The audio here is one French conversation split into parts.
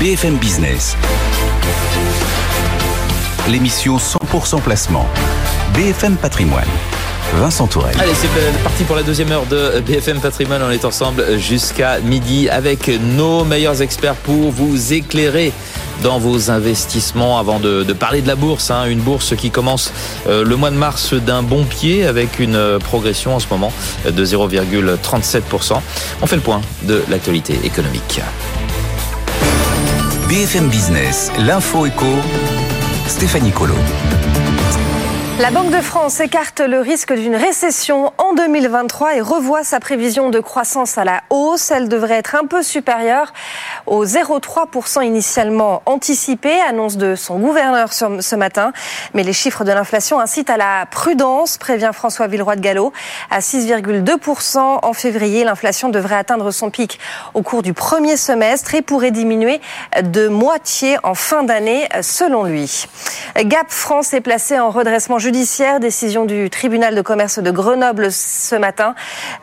BFM Business. L'émission 100% placement. BFM Patrimoine. Vincent Tourelle. Allez, c'est parti pour la deuxième heure de BFM Patrimoine. On est ensemble jusqu'à midi avec nos meilleurs experts pour vous éclairer dans vos investissements avant de, parler de la bourse. Hein. une bourse qui commence euh, le mois de mars d'un bon pied avec une euh, progression en ce moment de 0,37%. On fait le point de l'actualité économique. BFM Business, l'info éco, Stéphanie Colo. La Banque de France écarte le risque d'une récession en 2023 et revoit sa prévision de croissance à la hausse. Elle devrait être un peu supérieure aux 0,3% initialement anticipé, annonce de son gouverneur ce matin. Mais les chiffres de l'inflation incitent à la prudence, prévient François Villeroy de Gallo. À 6,2% en février, l'inflation devrait atteindre son pic au cours du premier semestre et pourrait diminuer de moitié en fin d'année, selon lui. Gap France est placé en redressement décision du tribunal de commerce de Grenoble ce matin.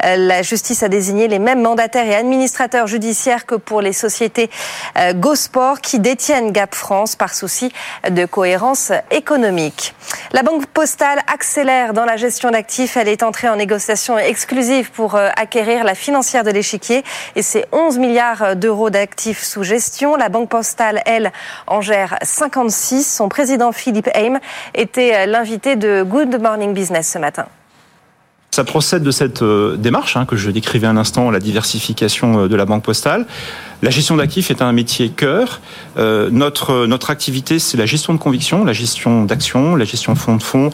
Euh, la justice a désigné les mêmes mandataires et administrateurs judiciaires que pour les sociétés euh, GoSport qui détiennent Gap France par souci de cohérence économique. La Banque Postale accélère dans la gestion d'actifs. Elle est entrée en négociation exclusive pour euh, acquérir la financière de l'échiquier et ses 11 milliards d'euros d'actifs sous gestion. La Banque Postale, elle, en gère 56. Son président Philippe Haim était l'invité de Good Morning Business ce matin. Ça procède de cette euh, démarche hein, que je décrivais un instant, la diversification euh, de la banque postale. La gestion d'actifs est un métier cœur. Euh, notre notre activité, c'est la gestion de conviction, la gestion d'actions, la gestion fonds de fonds,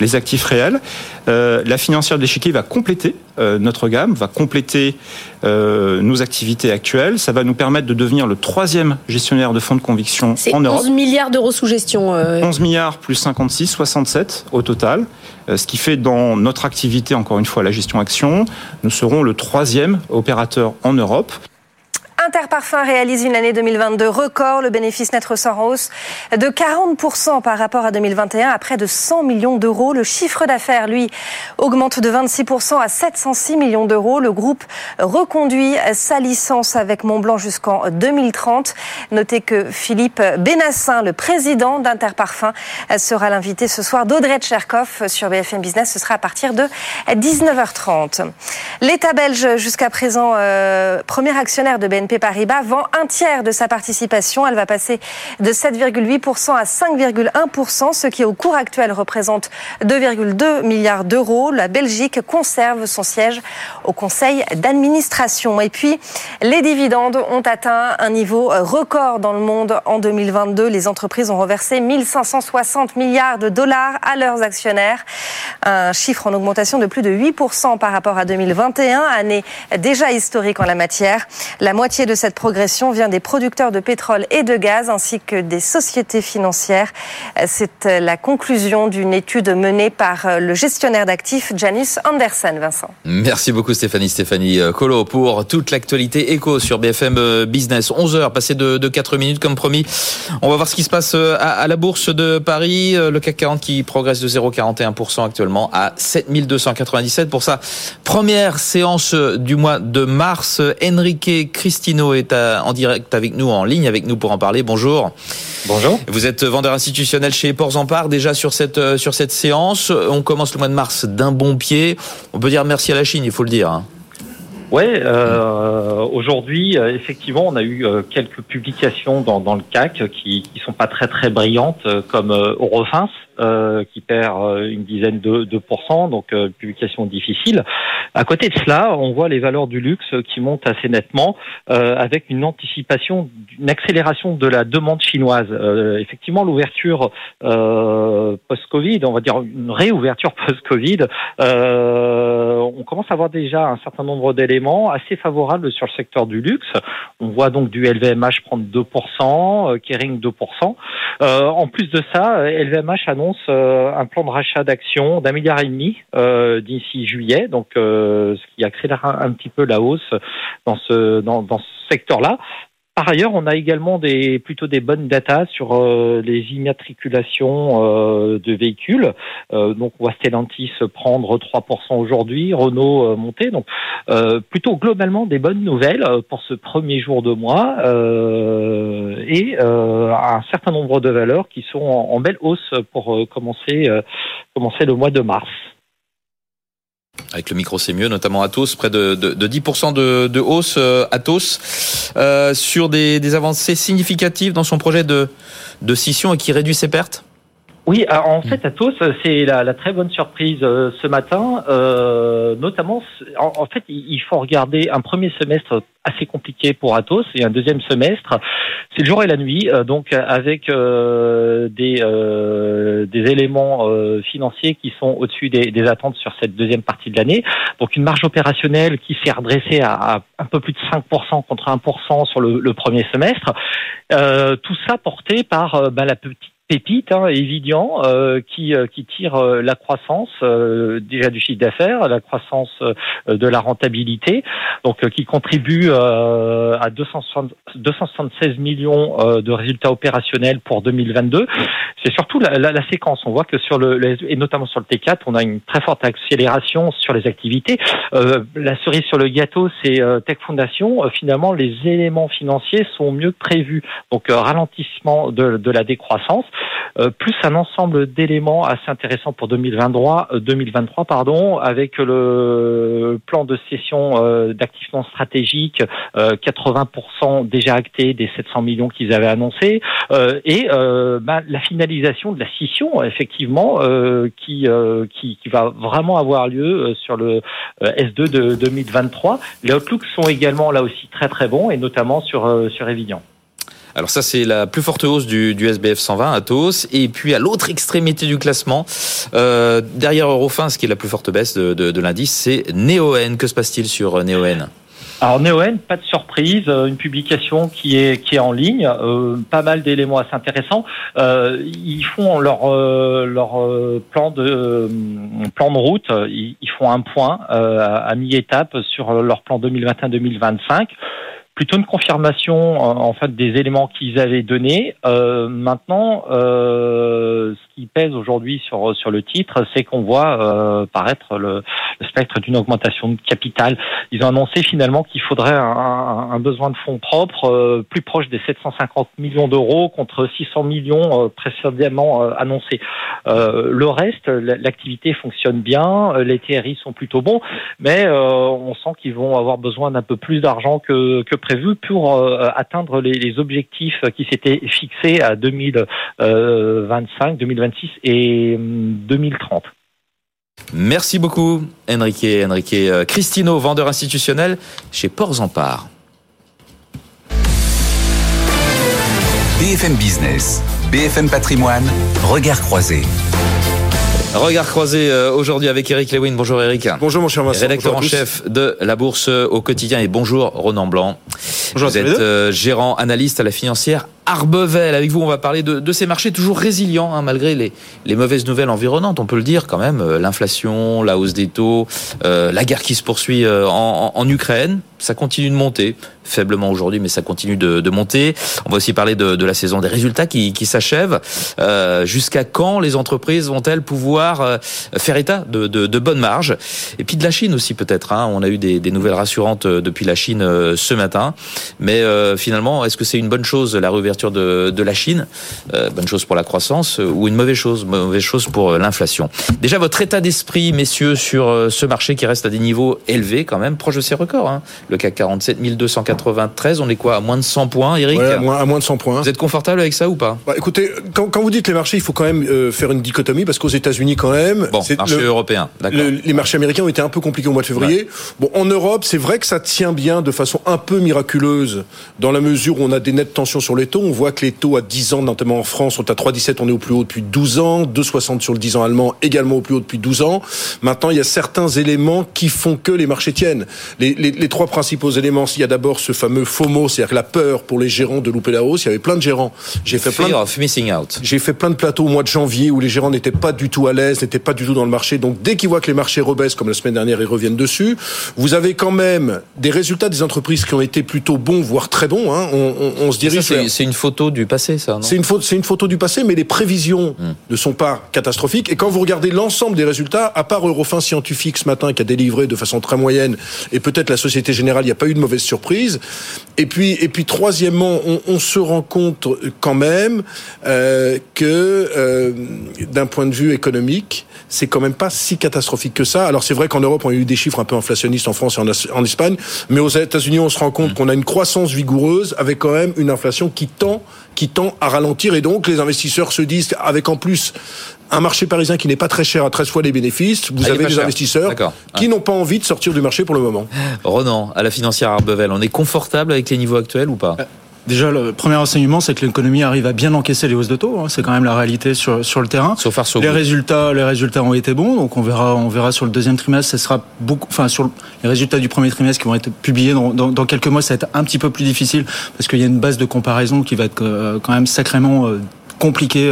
les actifs réels. la financière de l'échiquier va compléter notre gamme, va compléter nos activités actuelles. Ça va nous permettre de devenir le troisième gestionnaire de fonds de conviction en Europe. 11 milliards d'euros sous gestion. 11 milliards plus 56, 67 au total. ce qui fait dans notre activité en encore une fois la gestion action. Nous serons le troisième opérateur en Europe. Interparfum réalise une année 2022 record. Le bénéfice net ressort en hausse de 40% par rapport à 2021 à près de 100 millions d'euros. Le chiffre d'affaires, lui, augmente de 26% à 706 millions d'euros. Le groupe reconduit sa licence avec Montblanc jusqu'en 2030. Notez que Philippe Benassin, le président d'Interparfum, sera l'invité ce soir d'Audrey Tcherkov sur BFM Business. Ce sera à partir de 19h30. L'État belge, jusqu'à présent, euh, premier actionnaire de BNP Paribas vend un tiers de sa participation. Elle va passer de 7,8% à 5,1%, ce qui au cours actuel représente 2,2 milliards d'euros. La Belgique conserve son siège au conseil d'administration. Et puis, les dividendes ont atteint un niveau record dans le monde en 2022. Les entreprises ont reversé 1560 milliards de dollars à leurs actionnaires. Un chiffre en augmentation de plus de 8% par rapport à 2021, année déjà historique en la matière. La moitié de cette progression vient des producteurs de pétrole et de gaz ainsi que des sociétés financières. C'est la conclusion d'une étude menée par le gestionnaire d'actifs Janus Anderson. Vincent. Merci beaucoup Stéphanie. Stéphanie Colo pour toute l'actualité éco sur BFM Business. 11h, passé de, de 4 minutes comme promis. On va voir ce qui se passe à, la bourse de Paris. Le CAC 40 qui progresse de 0,41% actuellement à 7297 pour sa première séance du mois de mars. Enrique Christine est en direct avec nous, en ligne avec nous pour en parler. Bonjour. Bonjour. Vous êtes vendeur institutionnel chez Ports en Part déjà sur cette, euh, sur cette séance. On commence le mois de mars d'un bon pied. On peut dire merci à la Chine, il faut le dire. Hein. Ouais, euh, aujourd'hui, euh, effectivement, on a eu euh, quelques publications dans, dans le CAC qui, qui sont pas très très brillantes, comme Eurofins, qui perd une dizaine de, de pourcents, donc publication difficile. À côté de cela, on voit les valeurs du luxe qui montent assez nettement, avec une anticipation, une accélération de la demande chinoise. effectivement, l'ouverture post-Covid, on va dire une réouverture post-Covid, on commence à avoir déjà un certain nombre d'éléments assez favorable sur le secteur du luxe. On voit donc du LVMH prendre 2%, euh, Kering 2%. Euh, en plus de ça, LVMH annonce euh, un plan de rachat d'actions d'un milliard et demi d'ici juillet, donc ce qui accélère un, petit peu la hausse dans ce dans ce secteur-là. Par ailleurs, on a également des plutôt des bonnes datas sur euh, les immatriculations euh, de véhicules. Euh, donc, on voit prendre 3% aujourd'hui, Renault monter. Donc, plutôt globalement des bonnes nouvelles pour ce premier jour de mois et un certain nombre de valeurs qui sont en, en belle hausse pour commencer commencer le mois de mars. Avec le micro, c'est mieux, notamment Atos, près de, de, de 10% de, hausse euh, Atos, euh, sur des, des, avancées significatives dans son projet de, de scission et qui réduit ses pertes oui, en fait, Atos, c'est la, la, très bonne surprise euh, ce matin. Euh, notamment, en, fait, il faut regarder un premier semestre assez compliqué pour Atos et un deuxième semestre, c'est le jour et la nuit. Euh, donc, avec euh, des, euh, des éléments financiers qui sont au-dessus des, des, attentes sur cette deuxième partie de l'année. Donc, une marge opérationnelle qui s'est redressée à, à, un peu plus de 5% contre 1% sur le, le premier semestre. tout ça porté par bah, la petite pépite, hein, Evidian, euh, qui, euh, qui tire euh, la croissance euh, déjà du chiffre d'affaires, la croissance de la rentabilité, donc qui contribue à 276 millions de résultats opérationnels pour 2022. C'est surtout la, la, la, séquence. On voit que sur le et notamment sur le T4, on a une très forte accélération sur les activités. la cerise sur le gâteau, c'est Tech Foundation. finalement, les éléments financiers sont mieux prévus. Donc ralentissement de, de la décroissance. Euh, plus un ensemble d'éléments assez intéressants pour 2023, 2023 euh, pardon, avec le plan de cession euh, d'actifs non stratégiques, 80% déjà acté des 700 millions qu'ils avaient annoncés, et bah, la finalisation de la scission, effectivement, qui, qui, qui va vraiment avoir lieu sur le S2 de 2023. Les outlooks sont également là aussi très très bons, et notamment sur sur Evidian. Alors ça, c'est la plus forte hausse du, du SBF 120 Atos. Et puis à l'autre extrémité du classement, euh, derrière Eurofin, ce qui est la plus forte baisse de, de, de l'indice, c'est Neoen. Que se passe-t-il sur euh, Neoen? Alors Neoen, pas de surprise, euh, une publication qui est qui est en ligne, euh, pas mal d'éléments assez intéressants. Euh, ils font leur euh, leur plan de plan de route, ils, ils font un point à mi-étape sur leur plan 2021-2025 plutôt une confirmation en fait des éléments qu'ils avaient donnés. Euh, maintenant, euh, ce qui pèse aujourd'hui sur sur le titre, c'est qu'on voit euh, paraître le, le spectre d'une augmentation de capital. Ils ont annoncé finalement qu'il faudrait un, un, besoin de fonds propres euh, plus proche des 750 millions d'euros contre 600 millions euh, précédemment euh, annoncés. le reste, l'activité fonctionne bien, les TRI sont plutôt bons, mais on sent qu'ils vont avoir besoin d'un peu plus d'argent que, que prévu pour atteindre les, les objectifs qui s'étaient fixés à 2025, 2026 et 2030. Hum, Merci beaucoup, Enrique. Enrique euh, Cristino, vendeur institutionnel chez Ports en Part. BFM Business, BFM Patrimoine, regard croisé. Regard croisé euh, aujourd'hui avec Eric Lewin. Bonjour Eric. Bonjour mon cher Vincent. Rédacteur en chef de la Bourse au quotidien et bonjour Ronan Blanc. Bonjour Vous êtes euh, gérant analyste à la financière Arbevel. Avec vous, on va parler de, de ces marchés toujours résilients, hein, malgré les, les, mauvaises nouvelles environnantes. On peut le dire quand même. Euh, l'inflation, la hausse des taux, euh, la guerre qui se poursuit euh, en, en, Ukraine, ça continue de monter. Faiblement aujourd'hui, mais ça continue de, de, monter. On va aussi parler de, de la saison des résultats qui, qui s'achève. Euh, Jusqu'à quand les entreprises vont-elles pouvoir faire état de, de, bonnes marges? Et puis de la Chine aussi peut-être. Hein. On a eu des, des, nouvelles rassurantes depuis la Chine ce matin. Mais finalement, est-ce que c'est une bonne chose la réouverture de, la Chine, euh, bonne chose pour la croissance, euh, ou une mauvaise chose, mauvaise chose pour euh, l'inflation? Déjà, votre état d'esprit, messieurs, sur ce marché qui reste à des niveaux élevés quand même, proche de ses records. Hein. Le CAC 47, 1293, on est quoi, à moins de 100 points, Eric ouais, À moins de 100 points. Vous êtes confortable avec ça ou pas? Bah, Écoutez, quand, quand, vous dites les marchés, il faut quand même euh, faire une dichotomie, parce qu'aux États-Unis quand même... Bon, marché le, européen, les marchés américains ont été un peu compliqués au mois de février. Ouais. Bon, en Europe, c'est vrai que ça tient bien de façon un peu miraculeuse, dans la mesure où on a des nettes tensions sur les taux. On voit que les taux à 10 ans, notamment en France, sont à 3,17, on est au plus haut depuis 12 ans, 2,60 sur le 10 ans allemand, également au plus haut depuis 12 ans. Maintenant, il y a certains éléments qui font que les marchés tiennent. Les, les, les trois principaux éléments, il y a d'abord ce fameux FOMO, c'est-à-dire la peur pour les gérants de louper la hausse. Il y avait plein de gérants. J'ai fait plein de, missing out. J'ai fait plein de plateaux au mois de janvier où les gérants n'étaient pas du tout à l'aise, n'étaient pas du tout dans le marché. Donc dès qu'ils voient que les marchés rebaissent, comme la semaine dernière, ils reviennent dessus. Vous avez quand même des résultats des entreprises qui ont été plutôt bons, voire très bons. Hein. On, on, on, se dirige. C'est une photo du passé, ça. C'est une, une photo du passé, mais les prévisions hmm. ne sont pas catastrophiques. Et quand vous regardez l'ensemble des résultats, à part Eurofin Scientifique ce matin qui a délivré de façon très moyenne, et peut-être la Société Générale, il n'y a pas eu de mauvaise surprise. Et puis, et puis troisièmement, on, on se rend compte quand même euh, que euh, d'un point de vue économique, c'est quand même pas si catastrophique que ça. Alors c'est vrai qu'en Europe, on a eu des chiffres un peu inflationnistes en France et en, Espagne, mais aux États-Unis, on se rend compte mm. qu'on a une croissance vigoureuse avec quand même une inflation qui tend qui tend à ralentir et donc les investisseurs se disent avec en plus un marché parisien qui n'est pas très cher à 13 fois les bénéfices, vous ah, avez des investisseurs qui n'ont pas envie de sortir du marché pour le moment. Ronan, à la financière Arbevel, on est confortable avec les niveaux actuels ou pas? Euh, Déjà, le premier enseignement, c'est que l'économie arrive à bien encaisser les hausses de taux. Hein. C'est quand même la réalité sur, sur le terrain. les résultats, les résultats ont été bons, donc on verra, on verra sur le deuxième trimestre. Ce sera beaucoup, enfin sur les résultats du premier trimestre qui vont être publiés dans, dans, dans quelques mois, ça va être un petit peu plus difficile parce qu'il y a une base de comparaison qui va être euh, quand même sacrément euh, compliqué,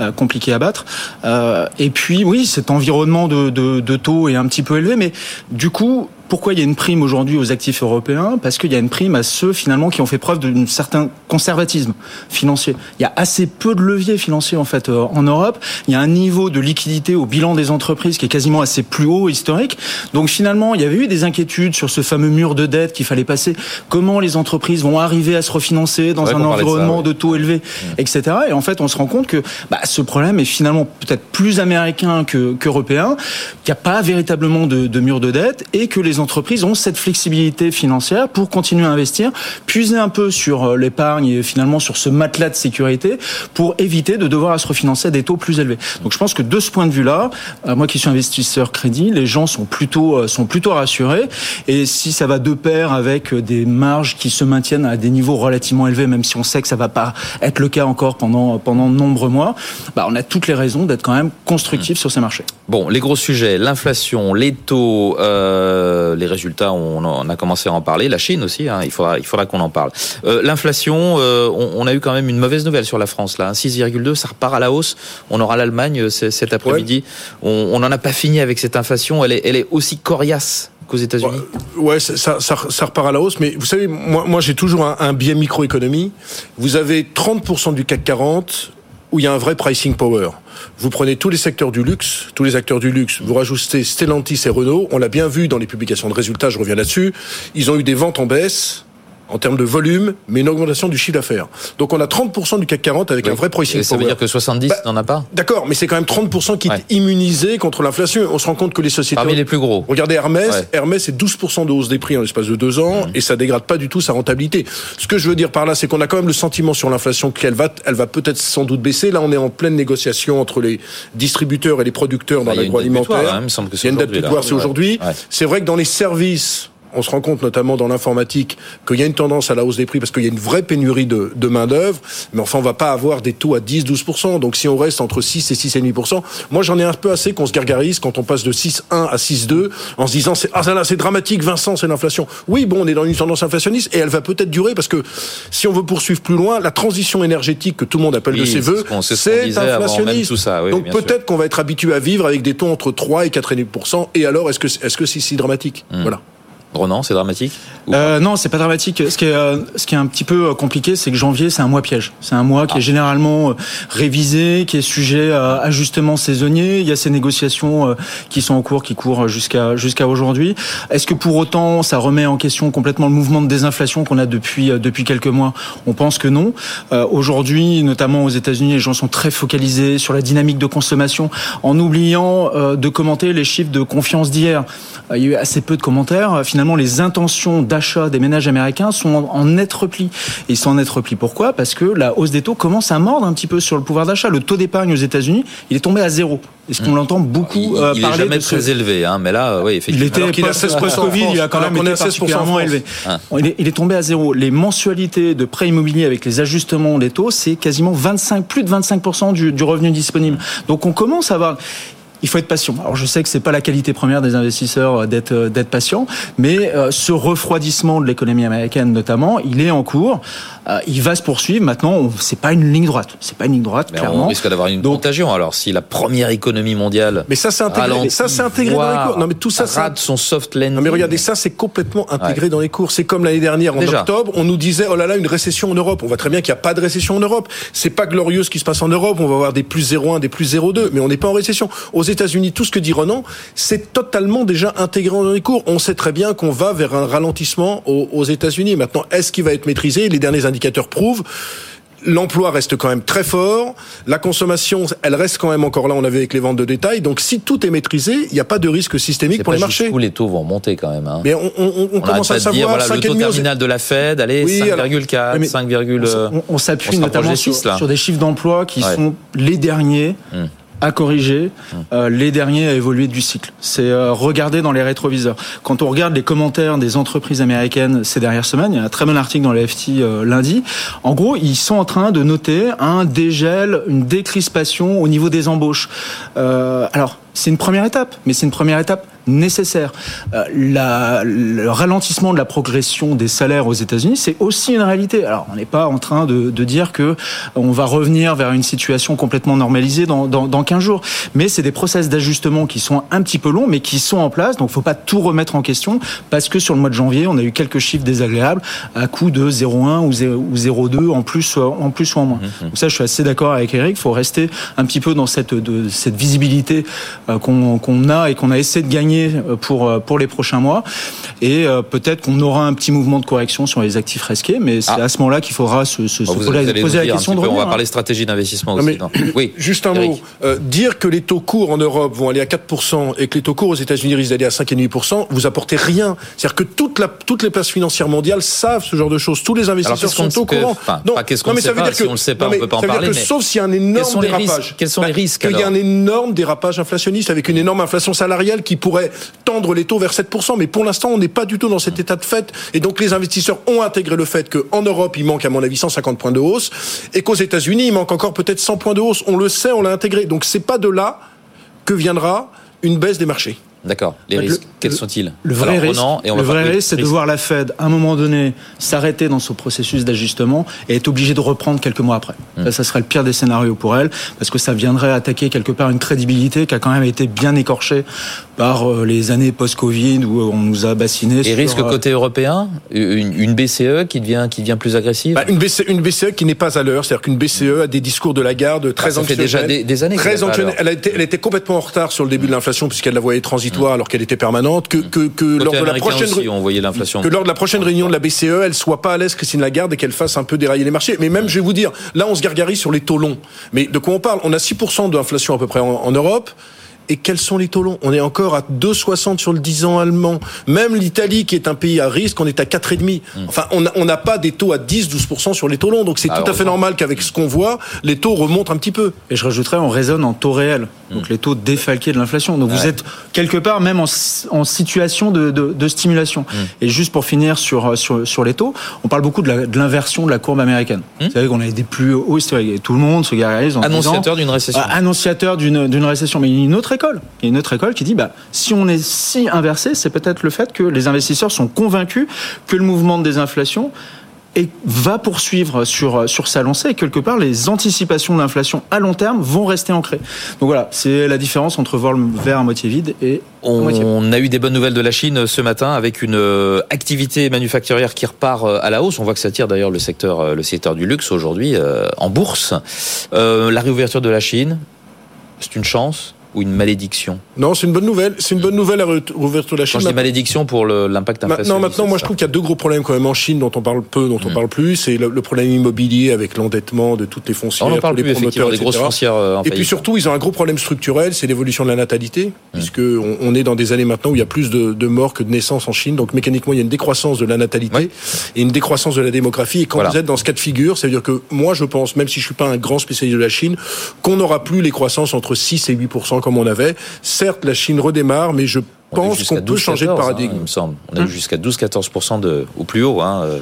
euh, compliqué à battre. Euh, et puis oui, cet environnement de, taux est un petit peu élevé, mais du coup, pourquoi il y a une prime aujourd'hui aux actifs européens? Parce qu'il y a une prime à ceux finalement qui ont fait preuve d'un certain conservatisme financier. Il y a assez peu de leviers financiers en fait euh, en Europe. Il y a un niveau de liquidité au bilan des entreprises qui est quasiment assez plus haut historique. Donc finalement, il y avait eu des inquiétudes sur ce fameux mur de dette qu'il fallait passer. Comment les entreprises vont arriver à se refinancer dans un environnement de, taux élevés, etc. Et en fait, on se rend compte que bah, ce problème est finalement peut-être plus américain qu'européen, qu'il n'y a pas véritablement de, de mur de dette et que les entreprises ont cette flexibilité financière pour continuer à investir, puiser un peu sur euh, l'épargne et finalement sur ce matelas de sécurité pour éviter de devoir se refinancer à des taux plus élevés. Donc je pense que de ce point de vue-là, euh, moi qui suis investisseur crédit, les gens sont plutôt euh, sont plutôt rassurés et si ça va de pair avec des marges qui se maintiennent à des niveaux relativement élevés, même si on sait que ça va pas être le cas encore pendant pendant de nombreux mois, bah on a toutes les raisons d'être quand même constructif mmh. sur ces marchés. Bon, les gros sujets, l'inflation, les taux. Euh les résultats, on, a commencé à en parler. La Chine aussi, hein, il faudra, il faudra qu'on en parle. Euh, l'inflation, euh, on, a eu quand même une mauvaise nouvelle sur la France là. 6,2, ça repart à la hausse. On aura l'Allemagne euh, cet après-midi. On n'en a pas fini avec cette inflation. Elle est, elle est aussi coriace qu'aux États-Unis Ouais, ça, repart à la hausse. Mais vous savez, moi, moi j'ai toujours un, un biais microéconomie. Vous avez 30% du CAC 40 où il y a un vrai pricing power. Vous prenez tous les secteurs du luxe, tous les acteurs du luxe, vous rajoutez Stellantis et Renault, on l'a bien vu dans les publications de résultats, je reviens là-dessus, ils ont eu des ventes en baisse, en termes de volume, mais une augmentation du chiffre d'affaires. Donc on a 30% du CAC 40 avec un vrai pricing. Ça veut dire que 70 bah, n'en a pas D'accord, mais c'est quand même 30% qui est immunisé contre l'inflation. On se rend compte que les sociétés... Parmi les plus gros. Regardez Hermès, Hermès c'est 12% de hausse des prix en l'espace de deux ans, mmh. et ça dégrade pas du tout sa rentabilité. Ce que je veux dire par là, c'est qu'on a quand même le sentiment sur l'inflation qu'elle va, elle va peut-être sans doute baisser. Là, on est en pleine négociation entre les distributeurs et les producteurs dans l'agroalimentaire. Hein, il y a une date butoir, c'est aujourd'hui. C'est vrai que dans les services on se rend compte notamment dans l'informatique qu'il y a une tendance à la hausse des prix parce qu'il y a une vraie pénurie de, de main d'œuvre. Mais enfin, on va pas avoir des taux à 10-12%. Donc si on reste entre 6 et 6,5%, moi j'en ai un peu assez qu'on se gargarise quand on passe de 6,1 à 6,2 en se disant c'est ah là c'est dramatique, Vincent, c'est l'inflation. Oui, bon, on est dans une tendance inflationniste et elle va peut-être durer parce que si on veut poursuivre plus loin, la transition énergétique que tout le monde appelle de ses voeux, c'est inflationniste. Donc peut-être qu'on va être habitué à vivre avec des taux entre 3 et 4,5%. Et alors, est-ce que est-ce que c'est si dramatique? Hmm. Voilà. Ronan, c'est dramatique euh, Non, c'est pas dramatique. Ce qui est, euh, ce qui est un petit peu euh, compliqué, c'est que janvier, c'est un mois piège. C'est un mois qui est ah. généralement révisé, qui est sujet à ajustement saisonnier. Il y a ces négociations qui sont en cours, qui courent jusqu'à jusqu'à aujourd'hui. Est-ce que pour autant, ça remet en question complètement le mouvement de désinflation qu'on a depuis depuis quelques mois? On pense que non. aujourd'hui, notamment aux États-Unis, les gens sont très focalisés sur la dynamique de consommation, en oubliant de commenter les chiffres de confiance d'hier. il y a eu assez peu de commentaires. Finalement, finalement les intentions d'achat des ménages américains sont en, net repli. ils sont en net repli. Pourquoi? Parce que la hausse des taux commence à mordre un petit peu sur le pouvoir d'achat. Le taux d'épargne aux États-Unis, il est tombé à zéro. Est-ce qu'on mmh. l'entend beaucoup il, euh, il est jamais très élevé, hein, mais là, oui, effectivement. Il était Alors qu'il a 16 Covid, il a quand même été particulièrement élevé. Ah. Il, est, il, est, tombé à zéro. Les mensualités de prêts immobiliers avec les ajustements des taux, c'est quasiment 25, plus de 25% du, du revenu disponible. Donc on commence à avoir il faut être patient. Alors je sais que c'est pas la qualité première des investisseurs d'être d'être patient, mais ce refroidissement de l'économie américaine notamment, il est en cours. il va se poursuivre. Maintenant, c'est pas une ligne droite. C'est pas une ligne droite. clairement. On risque d'avoir une contagion. Alors si la première économie mondiale, mais ça c'est intégré. ça c'est intégré dans les cours. Non mais tout ça, rate son soft landing. Non mais regardez, ça c'est complètement intégré dans les cours. C'est comme l'année dernière en octobre, on nous disait oh là là une récession en Europe. On voit très bien qu'il n'y a pas de récession en Europe. C'est pas glorieux ce qui se passe en Europe. On va avoir des plus 0,1, des plus 0,2, mais on n'est pas en récession. Aux États-Unis, tout ce que dit Renan, c'est totalement déjà intégré dans les cours. On sait très bien qu'on va vers un ralentissement aux, aux États-Unis. Maintenant, est-ce qu'il va être maîtrisé? Les derniers indicateurs prouvent L'emploi reste quand même très fort. La consommation, elle reste quand même encore là. On avait avec les ventes de détail. Donc, si tout est maîtrisé, il n'y a pas de risque systémique pour les marchés. Où les taux vont monter quand même. Hein. Mais on, on, on, commence à savoir. Dire, voilà, le taux terminal de la Fed, allez, 5,4, 5, on, s'appuie notamment sur, sur, des chiffres d'emploi qui sont les derniers. Hum à corriger, euh, les derniers à évoluer du cycle. C'est euh, regarder dans les rétroviseurs. Quand on regarde les commentaires des entreprises américaines ces dernières semaines, il y a un très bon article dans le FT euh, lundi. En gros, ils sont en train de noter un dégel, une décrispation au niveau des embauches. alors, c'est une première étape, mais c'est une première étape nécessaire. Euh, la, le ralentissement de la progression des salaires aux États-Unis, c'est aussi une réalité. Alors, on n'est pas en train de, de, dire que on va revenir vers une situation complètement normalisée dans, dans, dans 15 jours, mais c'est des process d'ajustement qui sont un petit peu longs, mais qui sont en place. Donc, faut pas tout remettre en question parce que sur le mois de janvier, on a eu quelques chiffres désagréables à coût de 0,1 ou 0,2 en plus, en plus ou en moins. Mmh, mmh. Donc ça, je suis assez d'accord avec Eric. Il faut rester un petit peu dans cette, de, cette visibilité euh, qu'on a et qu'on a essayé de gagner euh, pour, euh, pour les prochains mois. Et peut-être qu'on aura un petit mouvement de correction sur les actifs risqués, mais c'est ah. à ce moment-là qu'il faudra se, se, se poser, la question de On va parler stratégie d'investissement aussi. oui, juste un mot. dire que les taux courts en Europe vont aller à 4% et que les taux courts aux États-Unis risquent d'aller à 5,5%, vous apportez rien. C'est-à-dire que toute la, toutes les places financières mondiales savent ce genre de choses. Tous les investisseurs sont au courant. non, qu'est-ce qu'on ne sait pas, si on le sait pas, on peut pas en parler. Sauf s'il y a un énorme dérapage. Quels sont les risques Qu'il y a un énorme dérapage inflationniste avec une énorme inflation salariale qui pourrait tendre les taux vers 7%. Mais pour l'instant, on n'est pas du tout dans cet état de fait. Et donc, les investisseurs ont intégré le fait qu'en Europe, il manque, à mon avis, 150 points de hausse et qu'aux États-Unis, il manque encore peut-être 100 points de hausse. On le sait, on l'a intégré. Donc, c'est pas de là que viendra une baisse des marchés. D'accord. Les risques, quels sont-ils Le vrai risque, le vrai risque, c'est de voir la Fed, à un moment donné, s'arrêter dans son processus d'ajustement et être obligé de reprendre quelques mois après. Hmm. Ça, serait le pire des scénarios pour elle, parce que ça viendrait attaquer quelque part une crédibilité qui a quand même été bien écorchée par euh, les années post-Covid où on nous a bassiné. Et risque euh, côté européen une, BCE qui devient, qui devient plus agressive bah, une, BCE, une BCE qui n'est pas à l'heure, c'est-à-dire qu'une BCE a des discours de la garde très bah, ça fait déjà des, années. Très elle, a été, elle était complètement en retard sur le début de l'inflation puisqu'elle la voyait transitoire alors qu'elle était permanente. Que, que, que lors de la prochaine on voyait l'inflation. Que lors de la prochaine réunion de la BCE, elle soit pas à l'aise Christine Lagarde et qu'elle fasse un peu dérailler les marchés. Mais même, je vais vous dire, là, on se gargarise sur les taux longs. Mais de quoi on parle? On a 6% d'inflation à peu près en Europe. Et quels sont les taux longs On est encore à 2,60 sur le 10 ans allemand. Même l'Italie, qui est un pays à risque, on est à 4,5. Hmm. Enfin, on n'a pas des taux à 10-12% sur les taux longs. Donc c'est tout à fait normal qu'avec ce qu'on voit, les taux remontent un petit peu. Et je rajouterais, on raisonne en taux réels. Hmm. Donc les taux défalqués de l'inflation. Donc vous êtes quelque part même en, situation de, stimulation. Hmm. Et juste pour finir sur, sur, sur les taux, on parle beaucoup de l'inversion de, la courbe américaine. Vous savez qu'on avait des plus hauts historiques. Tout le monde se gargarise en Annonciateur d'une récession. Ah, annonciateur d'une récession. Mais une autre école. Il y a une autre école qui dit bah, si on est si inversé, c'est peut-être le fait que les investisseurs sont convaincus que le mouvement de désinflation et va poursuivre sur, sur sa lancée et quelque part les anticipations d'inflation à long terme vont rester ancrées. Donc voilà, c'est la différence entre voir le verre à moitié vide et on, moitié on a eu des bonnes nouvelles de la Chine ce matin avec une euh, activité manufacturière qui repart euh, à la hausse. On voit que ça tire d'ailleurs le secteur, euh, le secteur du luxe aujourd'hui en bourse. la réouverture de la Chine, c'est une chance ou une malédiction Non, c'est une bonne nouvelle. C'est une bonne nouvelle la réouverture de la Chine. Quand je dis malédiction pour l'impact inflationniste. Non, maintenant, moi, je trouve qu'il y a deux gros problèmes quand même en Chine dont on parle peu, dont on mm. parle plus. C'est le, problème immobilier avec l'endettement de toutes les foncières, on en parle les plus, promoteurs, des grosses foncières. Euh, et puis surtout, ils ont un gros problème structurel, c'est l'évolution de la natalité, mm. puisque on, est dans des années maintenant où il y a plus de, morts que de naissances en Chine. Donc mécaniquement, il y a une décroissance de la natalité et une décroissance de la démographie. Et quand vous êtes dans ce cas de figure, ça veut dire que moi, je pense, même si je suis pas un grand spécialiste de la Chine, qu'on n'aura plus les croissances entre 6 et 8 comme on avait. Certes, la Chine redémarre, mais je pense qu'on peut changer de paradigme. Hein, il me semble. On a eu jusqu'à 12-14% de, au plus haut. Hein, euh,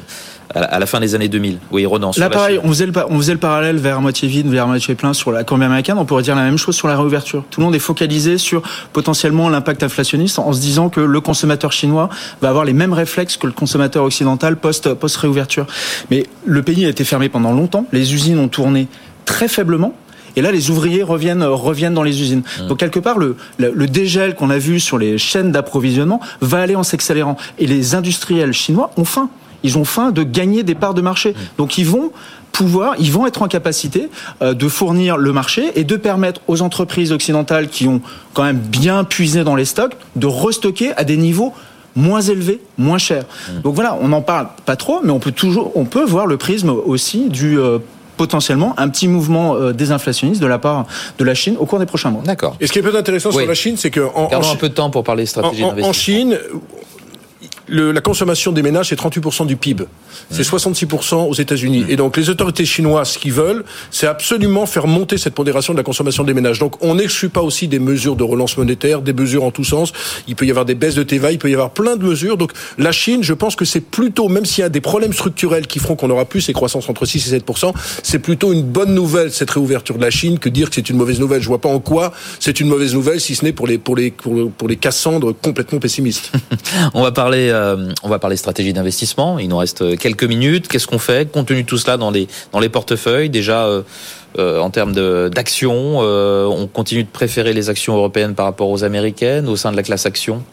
à la fin des années 2000. Oui, Ronan. Là, pareil, on faisait, le, on faisait le parallèle vers moitié vide, vers moitié plein sur la courbe américaine. On pourrait dire la même chose sur la réouverture. Tout le monde est focalisé sur potentiellement l'impact inflationniste en se disant que le consommateur chinois va avoir les mêmes réflexes que le consommateur occidental post, post réouverture. Mais le pays a été fermé pendant longtemps. Les usines ont tourné très faiblement. Et là, les ouvriers reviennent, reviennent dans les usines. Mmh. Donc quelque part, le, le, dégel qu'on a vu sur les chaînes d'approvisionnement va aller en s'accélérant. Et les industriels chinois ont faim. Ils ont faim de gagner des parts de marché. Mmh. Donc ils vont pouvoir, ils vont être en capacité euh, de fournir le marché et de permettre aux entreprises occidentales qui ont quand même bien puisé dans les stocks de restocker à des niveaux moins élevés, moins chers. Mmh. Donc voilà, on n'en parle pas trop, mais on peut toujours, on peut voir le prisme aussi du euh, potentiellement un petit mouvement euh, désinflationniste de la part de la Chine au cours des prochains mois. D'accord. Et ce qui est peut-être intéressant sur la Chine, c'est que en, un peu de temps pour parler stratégie en, en Chine, le, la consommation des ménages, c'est 38% du PIB. C'est 66% aux États-Unis. Et donc, les autorités chinoises, ce qu'ils veulent, c'est absolument faire monter cette pondération de la consommation des ménages. Donc, on n'exclut pas aussi des mesures de relance monétaire, des mesures en tous sens. Il peut y avoir des baisses de TVA, il peut y avoir plein de mesures. Donc, la Chine, je pense que c'est plutôt, même s'il y a des problèmes structurels qui feront qu'on aura plus ces croissances entre 6 et 7%, c'est plutôt une bonne nouvelle, cette réouverture de la Chine, que dire que c'est une mauvaise nouvelle. Je vois pas en quoi c'est une mauvaise nouvelle, si ce n'est pour les, pour les, pour, pour les Cassandres complètement pessimistes. on va parler euh, on va parler stratégie d'investissement. Il nous reste quelques minutes. Qu'est-ce qu'on fait? Compte tenu de tout cela dans les dans les portefeuilles Déjà. Euh, euh, en termes d'actions, on continue de préférer les actions européennes par rapport aux américaines au sein de la classe action.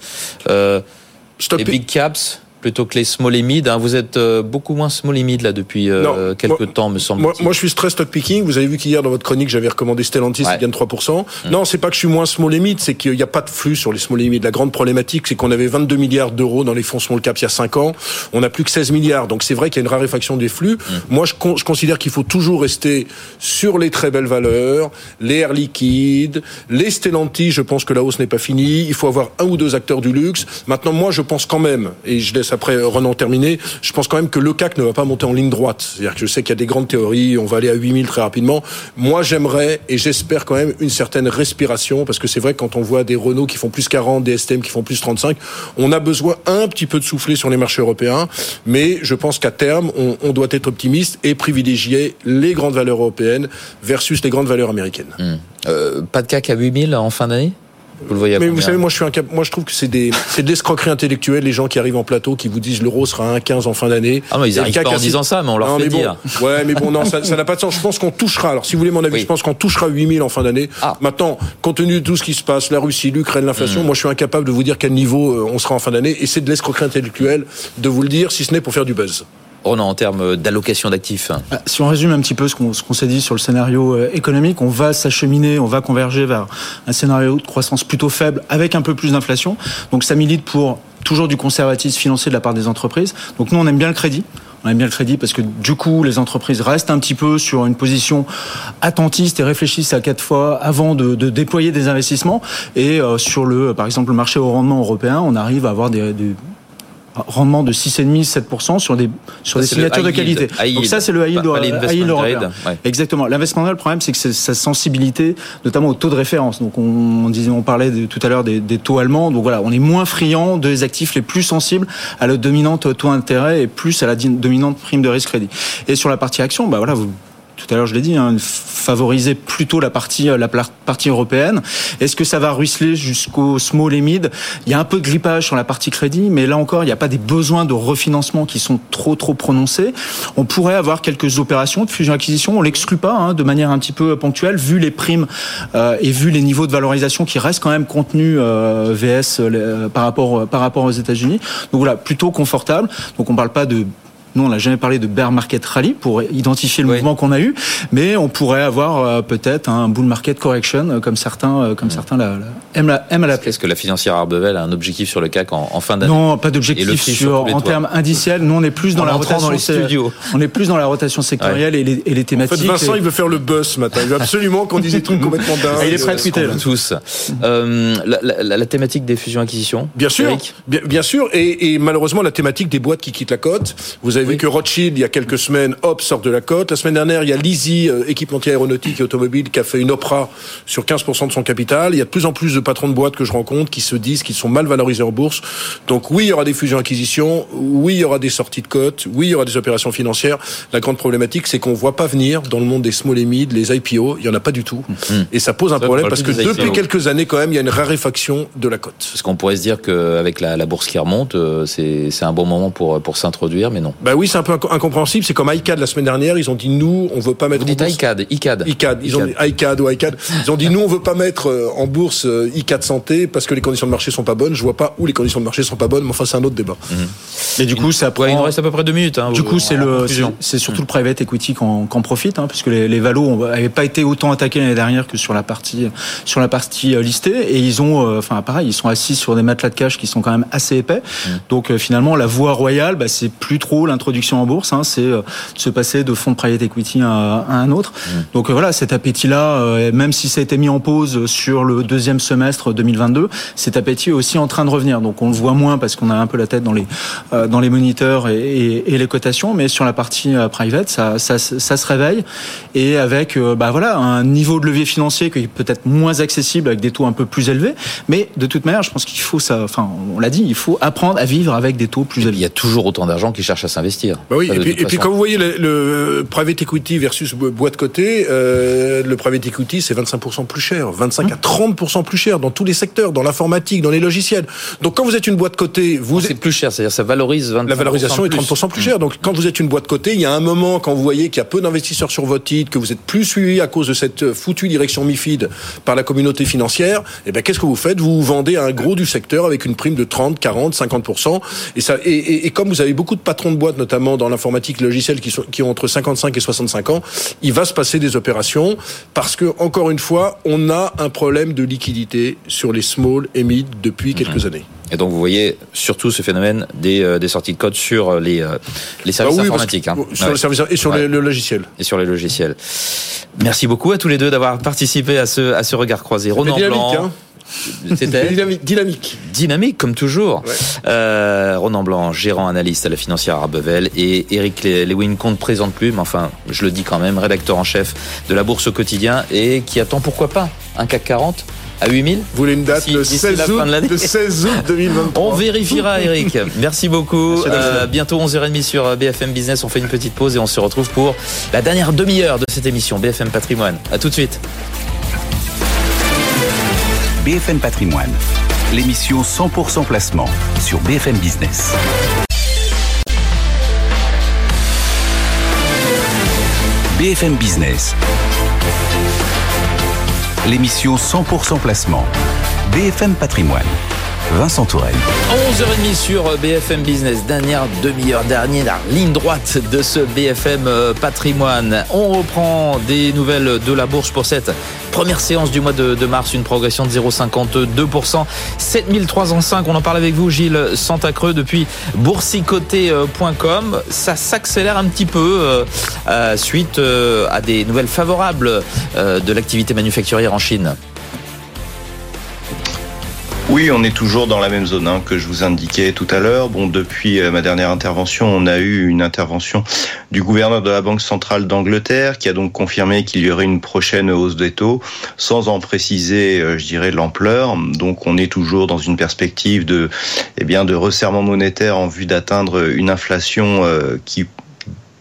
les big caps, plutôt que les small et mid. Hein. Vous êtes euh, beaucoup moins small et mid là depuis euh, quelques temps, me semble. Moi, moi, je suis très stock picking. Vous avez vu qu'hier dans votre chronique, j'avais recommandé Stellantis, ouais. qui gagne 3%. Mmh. Non, c'est pas que je suis moins small et mid, c'est qu'il n'y a pas de flux sur les small et mid. La grande problématique, c'est qu'on avait 22 milliards d'euros dans les fonds small cap il y a 5 ans. On n'a plus que 16 milliards. Donc c'est vrai qu'il y a une raréfaction des flux. Mmh. Moi, je, je considère qu'il faut toujours rester sur les très belles valeurs, les air liquides, les Stellantis. Je pense que la hausse n'est pas finie. Il faut avoir un ou deux acteurs du luxe. Maintenant, moi, je pense quand même, et je laisse après Renan terminé, je pense quand même que le CAC ne va pas monter en ligne droite. C'est-à-dire que je sais qu'il y a des grandes théories, on va aller à 8000 très rapidement. Moi, j'aimerais et j'espère quand même une certaine respiration, parce que c'est vrai que quand on voit des Renault qui font plus 40, des STM qui font plus 35, on a besoin un petit peu de souffler sur les marchés européens, mais je pense qu'à terme, on, doit être optimiste et privilégier les grandes valeurs européennes versus les grandes valeurs américaines. Mmh. Euh, pas de CAC à 8000 en fin d'année? Vous le voyez Mais vous savez, moi, je suis un cap... moi, je trouve que c'est des, c'est de l'escroquerie intellectuelle, les gens qui arrivent en plateau, qui vous disent l'euro sera à 1,15 en fin d'année. Ah, non, ils arrivent pas en disant ça, mais on leur non, fait mais bon, dire. Ouais, mais bon, non, ça, n'a pas de sens. Je pense qu'on touchera. Alors, si vous voulez mon avis, oui. je pense qu'on touchera 8000 en fin d'année. Ah. Maintenant, compte tenu de tout ce qui se passe, la Russie, l'Ukraine, l'inflation, mmh. moi, je suis incapable de vous dire quel niveau euh, on sera en fin d'année. Et c'est de l'escroquerie intellectuelle de vous le dire, si ce n'est pour faire du buzz. En termes d'allocation d'actifs ah, Si on résume un petit peu ce qu'on qu s'est dit sur le scénario euh, économique, on va s'acheminer, on va converger vers un scénario de croissance plutôt faible avec un peu plus d'inflation. Donc ça milite pour toujours du conservatisme financier de la part des entreprises. Donc nous, on aime bien le crédit. On aime bien le crédit parce que du coup, les entreprises restent un petit peu sur une position attentiste et réfléchissent à quatre fois avant de, déployer des investissements. Et euh, sur le, par exemple, le marché au rendement européen, on arrive à avoir des rendement de 6,5-7% sur des sur des signatures de qualité. Donc ça c'est le high yield, high yield européen. Ouais. Exactement. L'investment le problème c'est que c'est sa sensibilité notamment au taux de référence. Donc on, on disait on parlait de, tout à l'heure des, des, taux allemands. Donc voilà, on est moins friand des actifs les plus sensibles à la dominante taux d'intérêt et plus à la dominante prime de risque crédit. Et sur la partie action, bah voilà, vous tout à l'heure je l'ai dit, hein, favoriser plutôt la partie, la partie européenne. Est-ce que ça va ruisseler jusqu'au small et mid? Il y a un peu de grippage sur la partie crédit, mais là encore, il n'y a pas des besoins de refinancement qui sont trop trop prononcés. On pourrait avoir quelques opérations de fusion-acquisition, on l'exclut pas, hein, de manière un petit peu ponctuelle, vu les primes euh, et vu les niveaux de valorisation qui restent quand même contenus euh, VS euh, par rapport par rapport aux États-Unis. Donc voilà, plutôt confortable. Donc on parle pas de nous, on n'a jamais parlé de bear market rally pour identifier le oui. mouvement qu'on a eu, mais on pourrait avoir euh, peut-être un bull market correction, euh, comme certains, euh, comme certains la, la, aiment, la, aiment à l'appeler. Est-ce que la financière Arbevel a un objectif sur le CAC en, en fin d'année? Non, pas d'objectif sur, en termes indiciels. Nous, on est plus dans la rotation dans les studios. On est plus dans la rotation sectorielle ouais. et, les, et, les, thématiques. En fait, Vincent, et... il veut faire le buzz ce matin. Il veut absolument qu'on dise des trucs complètement dingues. Il est prêt à tweeter. Tous. Euh, la, la, la, thématique des fusions-acquisitions. Bien sûr. Bien, bien, sûr. Et, et malheureusement, la thématique des boîtes qui quittent la côte. Vous avez avez vu que Rothschild, il y a quelques semaines, hop, sort de la cote. La semaine dernière, il y a Lizzie, euh, équipementier aéronautique et automobile, qui a fait une OPRA sur 15% de son capital. Il y a de plus en plus de patrons de boîtes que je rencontre qui se disent qu'ils sont mal valorisés en bourse. Donc oui, il y aura des fusions-acquisitions. Oui, il y aura des sorties de cote. Oui, il y aura des opérations financières. La grande problématique, c'est qu'on voit pas venir dans le monde des small et mid, les IPO. Il y en a pas du tout. Mhm. Et ça pose un problème parce que depuis quelques années, quand même, il y a une raréfaction de la cote. Parce qu'on pourrait se dire qu'avec la, la bourse qui remonte, euh, c'est un bon moment pour, pour s'introduire, mais non. Bah oui, c'est un peu incompréhensible. C'est comme ICAD la semaine dernière, ils ont dit nous, on veut pas mettre. Vous dites ICAD, ICAD. ICAD. Ils ont dit ICAD ou ICAD. Ils ont dit nous, on veut pas mettre euh, en bourse euh, ICAD santé parce que les conditions de marché sont pas bonnes. Je vois pas où les conditions de marché sont pas bonnes, mais enfin c'est un autre débat. Mhm. Mais du coup, ça prend... il nous reste à peu près deux minutes. Hein, du coup, c'est le, c'est surtout le private equity qu'on profite, hein, puisque les, les valos n'avaient pas été autant attaqués l'année dernière que sur la partie sur la partie listée, et ils ont, enfin pareil, ils sont assis sur des matelas de cash qui sont quand même assez épais. Mhm. Donc finalement, la voie royale, bah, c'est plus trop l'introduction en bourse, hein, c'est de se passer de fonds de private equity à, un autre. Mmh. Donc voilà, cet appétit-là, euh, même si ça a été mis en pause sur le deuxième semestre 2022, cet appétit est aussi en train de revenir. Donc on le voit moins parce qu'on a un peu la tête dans les euh, dans les moniteurs et, les cotations, mais sur la partie euh, private, ça, ça, se réveille et avec bah voilà un niveau de levier financier qui est peut-être moins accessible avec des taux un peu plus élevés, mais de toute manière, je pense qu'il faut ça. Enfin, on l'a dit, il faut apprendre à vivre avec des taux plus élevés. Il y a toujours autant d'argent qui cherche à s'investir. Bah oui, et puis, quand vous voyez le, private equity versus boîte côté, euh, le private equity c'est 25% plus cher, 25 à 30% plus cher dans tous les secteurs, dans l'informatique, dans les logiciels. Donc quand vous êtes une boîte côté, vous c'est plus cher, c'est-à-dire ça valorise 25 La valorisation est 30% plus chère. Donc quand vous êtes une boîte côté, il y a un moment quand vous voyez qu'il y a peu d'investisseurs sur votre titre, que vous êtes plus suivi à cause de cette foutue direction MiFID par la communauté financière, et eh ben qu'est-ce que vous faites? Vous vendez un gros du secteur avec une prime de 30, 40, 50%. Et ça, et, et, et comme vous avez beaucoup de patrons de boîtes, notamment dans l'informatique logicielle, qui, sont, qui ont entre 55 et 65 ans, il va se passer des opérations parce que, encore une fois, on a un problème de liquidité sur les small et mid depuis mhm. quelques années. Et donc vous voyez surtout ce phénomène des, euh, des sorties de code sur les, euh, les services bah informatiques. Hein. Sur les services et sur les, le logiciel. Et sur les logiciels. Merci beaucoup à tous les deux d'avoir participé à ce, à ce regard croisé. Ronan Blanc. Hein. C'était dynamique. Dynamique, comme toujours. Euh, Ronan Blanc, gérant analyste à la financière Arbevel, et Eric Lewin, qu'on ne présente plus, mais enfin, je le dis quand même, rédacteur en chef de la Bourse au quotidien, et qui attend pourquoi pas un CAC 40 à 8000 Vous voulez une date le 16 août, de 16 août 2023 On vérifiera Eric. Merci beaucoup. Euh, bientôt 11h30 sur BFM Business. On fait une petite pause et on se retrouve pour la dernière demi-heure de cette émission BFM Patrimoine. À tout de suite. BFM Patrimoine, l'émission 100% placement sur BFM Business. BFM Business, l'émission 100% placement. BFM Patrimoine. Vincent Tourelle. 11h30 sur BFM Business, dernière demi-heure, dernière ligne droite de ce BFM euh, Patrimoine. On reprend des nouvelles de la bourse pour cette première séance du mois de, mars, une progression de 0,52%, 7305. On en parle avec vous, Gilles Santacreux, depuis boursicoté.com. Ça s'accélère un petit peu euh, euh, suite à des nouvelles favorables de l'activité manufacturière en Chine. Oui, on est toujours dans la même zone hein, que je vous indiquais tout à l'heure. Bon, depuis euh, ma dernière intervention, on a eu une intervention du gouverneur de la Banque centrale d'Angleterre qui a donc confirmé qu'il y aurait une prochaine hausse des taux, sans en préciser, euh, je dirais, l'ampleur. Donc, on est toujours dans une perspective de, eh bien, de resserrement monétaire en vue d'atteindre une inflation euh, qui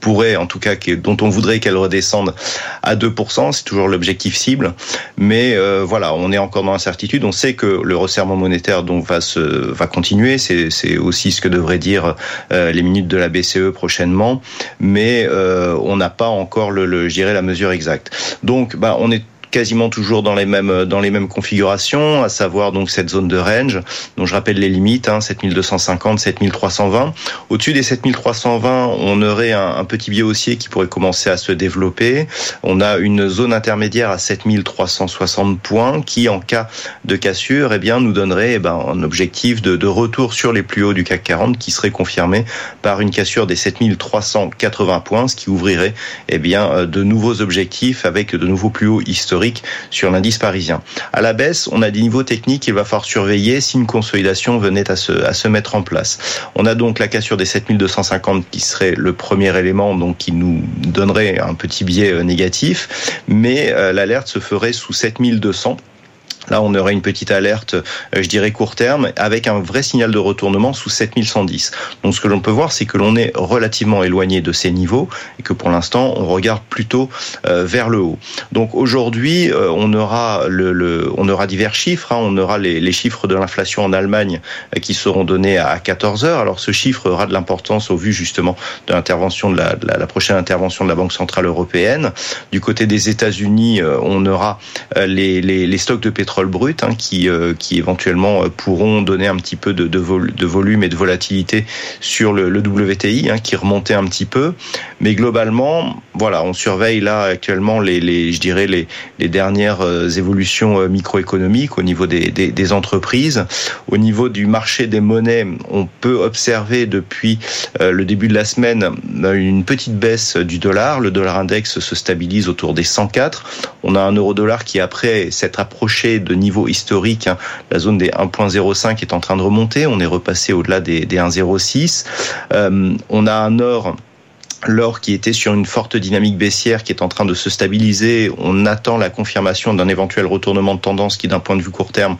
pourrait, en tout cas, dont on voudrait qu'elle redescende à 2%. C'est toujours l'objectif cible. Mais euh, voilà, on est encore dans l'incertitude. On sait que le resserrement monétaire donc va se va continuer. C'est aussi ce que devraient dire euh, les minutes de la BCE prochainement. Mais euh, on n'a pas encore le, le je dirais la mesure exacte. Donc, bah, on est quasiment toujours dans les mêmes dans les mêmes configurations, à savoir donc cette zone de range, dont je rappelle les limites, hein, 7250, 7320. Au-dessus des 7320, on aurait un, petit biais haussier qui pourrait commencer à se développer. On a une zone intermédiaire à 7360 points qui, en cas de cassure, eh bien, nous donnerait eh ben, un objectif de, de retour sur les plus hauts du CAC 40 qui serait confirmé par une cassure des 7380 points, ce qui ouvrirait eh bien, de nouveaux objectifs avec de nouveaux plus hauts historiques sur l'indice parisien. À la baisse, on a des niveaux techniques qu'il va falloir surveiller si une consolidation venait à se, à se mettre en place. On a donc la cassure des 7250 qui serait le premier élément donc qui nous donnerait un petit biais euh, négatif, mais euh, l'alerte se ferait sous 7200 Là, on aurait une petite alerte, euh, je dirais court terme, avec un vrai signal de retournement sous 7110. Donc, ce que l'on peut voir, c'est que l'on est relativement éloigné de ces niveaux et que pour l'instant, on regarde plutôt euh, vers le haut. Donc, aujourd'hui, euh, on aura divers chiffres. Hein. On aura les, chiffres de l'inflation en Allemagne qui seront donnés à 14 heures. Alors, ce chiffre aura de l'importance au vu justement de l'intervention de la, prochaine intervention de la Banque centrale européenne. Du côté des États-Unis, on aura les stocks de pétrole brut hein, qui, euh, qui éventuellement euh, pourront donner un petit peu de, de, volume et de volatilité sur le, WTI hein, qui remontait un petit peu. Mais globalement, voilà, on surveille là actuellement les, les je dirais les, les dernières euh, évolutions microéconomiques au niveau des, des, des, entreprises. Au niveau du marché des monnaies, on peut observer depuis le début de la semaine une petite baisse du dollar. Le dollar index se stabilise autour des 104. On a un euro dollar qui après s'être approché de niveau historique. Hein. La zone des 1.05 est en train de remonter. On est repassé au-delà des, 1.06. Euh, on a un or l'or qui était sur une forte dynamique baissière qui est en train de se stabiliser. On attend la confirmation d'un éventuel retournement de tendance qui, d'un point de vue court terme,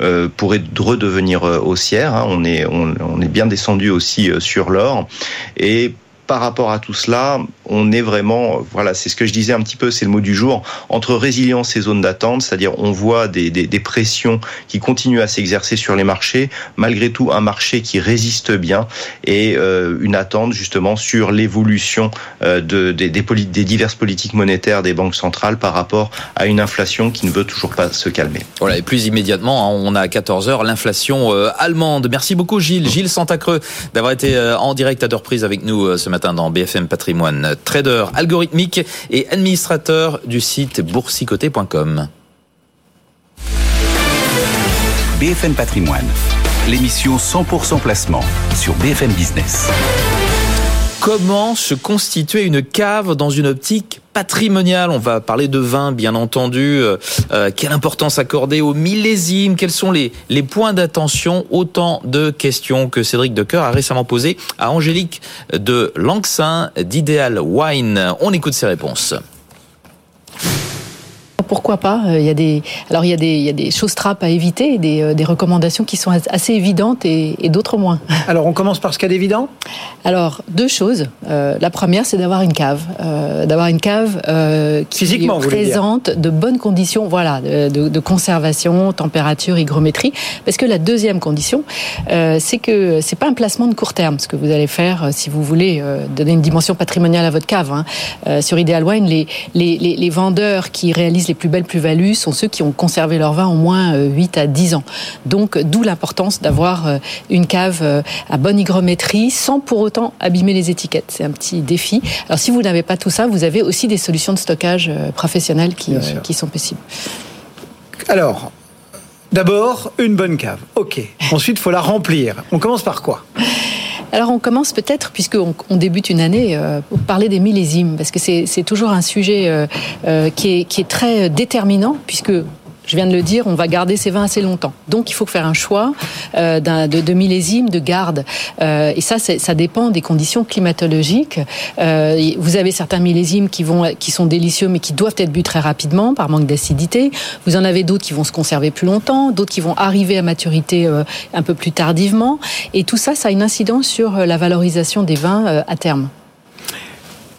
euh, pourrait redevenir euh, haussière. Hein. On est, on, est bien descendu aussi sur l'or. Et par rapport à tout cela, on est vraiment, voilà, c'est ce que je disais un petit peu, c'est le mot du jour, entre résilience et zone d'attente, c'est-à-dire on voit des, des, pressions qui continuent à s'exercer sur les marchés, malgré tout un marché qui résiste bien et euh, une attente justement sur l'évolution euh, de, des, des, diverses politiques monétaires des banques centrales par rapport à une inflation qui ne veut toujours pas se calmer. Voilà, et plus immédiatement, hein, on a à 14 heures l'inflation euh, allemande. Merci beaucoup Gilles, Gilles Santacreux d'avoir été en direct à prise avec nous ce matin dans BFM Patrimoine. Trader algorithmique et administrateur du site boursicoté.com. BFM Patrimoine, l'émission 100% placement sur BFM Business. Comment se constituer une cave dans une optique patrimoniale On va parler de vin, bien entendu. Euh, euh, quelle importance accorder au millésime Quels sont les, les points d'attention? Autant de questions que Cédric Decoeur a récemment posées à Angélique de Langsin d'Ideal Wine. On écoute ses réponses pourquoi pas euh, Il y a des, alors il y a des, il y a des choses trappes à éviter, des, euh, des recommandations qui sont assez évidentes et, et d'autres moins. Alors on commence par ce qu'il y a d'évident. Alors deux choses. Euh, la première, c'est d'avoir une cave, euh, d'avoir une cave euh, qui Physiquement, présente de bonnes conditions, voilà, de, de, conservation, température, hygrométrie. Parce que la deuxième condition, c'est que c'est pas un placement de court terme, ce que vous allez faire si vous voulez donner une dimension patrimoniale à votre cave. Hein. sur Ideal Wine, les, les, les, les vendeurs qui réalisent les plus belles plus-values sont ceux qui ont conservé leur vin au moins 8 euh, à 10 ans. Donc, d'où l'importance d'avoir euh, une cave euh, à bonne hygrométrie sans pour autant abîmer les étiquettes. C'est un petit défi. Alors, si vous n'avez pas tout ça, vous avez aussi des solutions de stockage professionnelles qui, qui sont possibles. Alors, D'abord, une bonne cave. OK. Ensuite, il faut la remplir. On commence par quoi? Alors on commence peut-être, puisqu'on on débute une année, euh, pour parler des millésimes, parce que c'est toujours un sujet euh, euh, qui, est, qui est très déterminant, puisque je viens de le dire, on va garder ces vins assez longtemps. Donc il faut faire un choix euh, de, de millésime, de garde. Euh, et ça, ça dépend des conditions climatologiques. Euh, vous avez certains millésimes qui, vont, qui sont délicieux, mais qui doivent être bu très rapidement par manque d'acidité. Vous en avez d'autres qui vont se conserver plus longtemps, d'autres qui vont arriver à maturité euh, un peu plus tardivement. Et tout ça, ça a une incidence sur la valorisation des vins euh, à terme.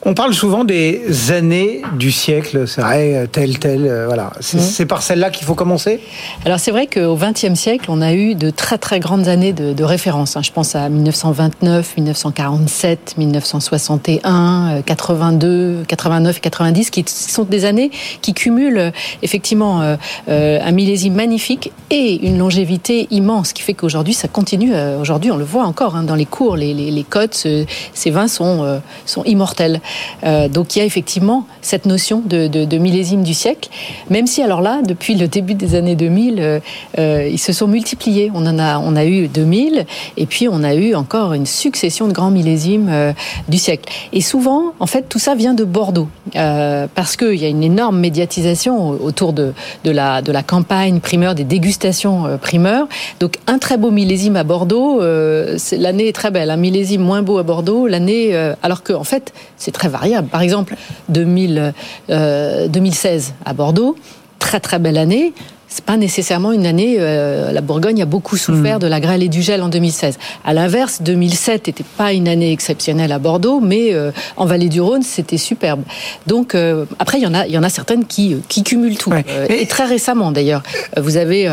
On parle souvent des années du siècle, c'est vrai, tel, tel, euh, voilà. Mhm. C'est par celle-là qu'il faut commencer? Alors c'est vrai qu'au XXe siècle, on a eu de très très grandes années de, référence. Hein. Je pense à 1929, 1947, 1961, 82, 89 et 90, qui sont des années qui cumulent euh, effectivement euh, un millésime magnifique et une longévité immense, qui fait qu'aujourd'hui ça continue. Aujourd'hui, on le voit encore hein, dans les cours, les, les, les cotes, ces vins sont, sont immortels. Donc il y a effectivement cette notion de, millésime du siècle, même si alors là, depuis le début des années 2000, ils se sont multipliés. On en a, on a eu 2000, et puis on a eu encore une succession de grands millésimes du siècle. Et souvent, en fait, tout ça vient de Bordeaux, parce qu'il y a une énorme médiatisation autour de, de, la, de la campagne primeur, des dégustations primeurs. Donc un très beau millésime à Bordeaux, l'année est très belle. Un millésime moins beau à Bordeaux, l'année, alors que en fait, c'est très variable. Par exemple, 2000, 2016 à Bordeaux, très très belle année c'est pas nécessairement une année. Euh, la Bourgogne a beaucoup souffert hmm. de la grêle et du gel en 2016. À l'inverse, 2007 n'était pas une année exceptionnelle à Bordeaux, mais euh, en Vallée du Rhône, c'était superbe. Donc euh, après, il y en a, il y en a certaines qui qui cumulent tout. et très récemment, d'ailleurs, vous avez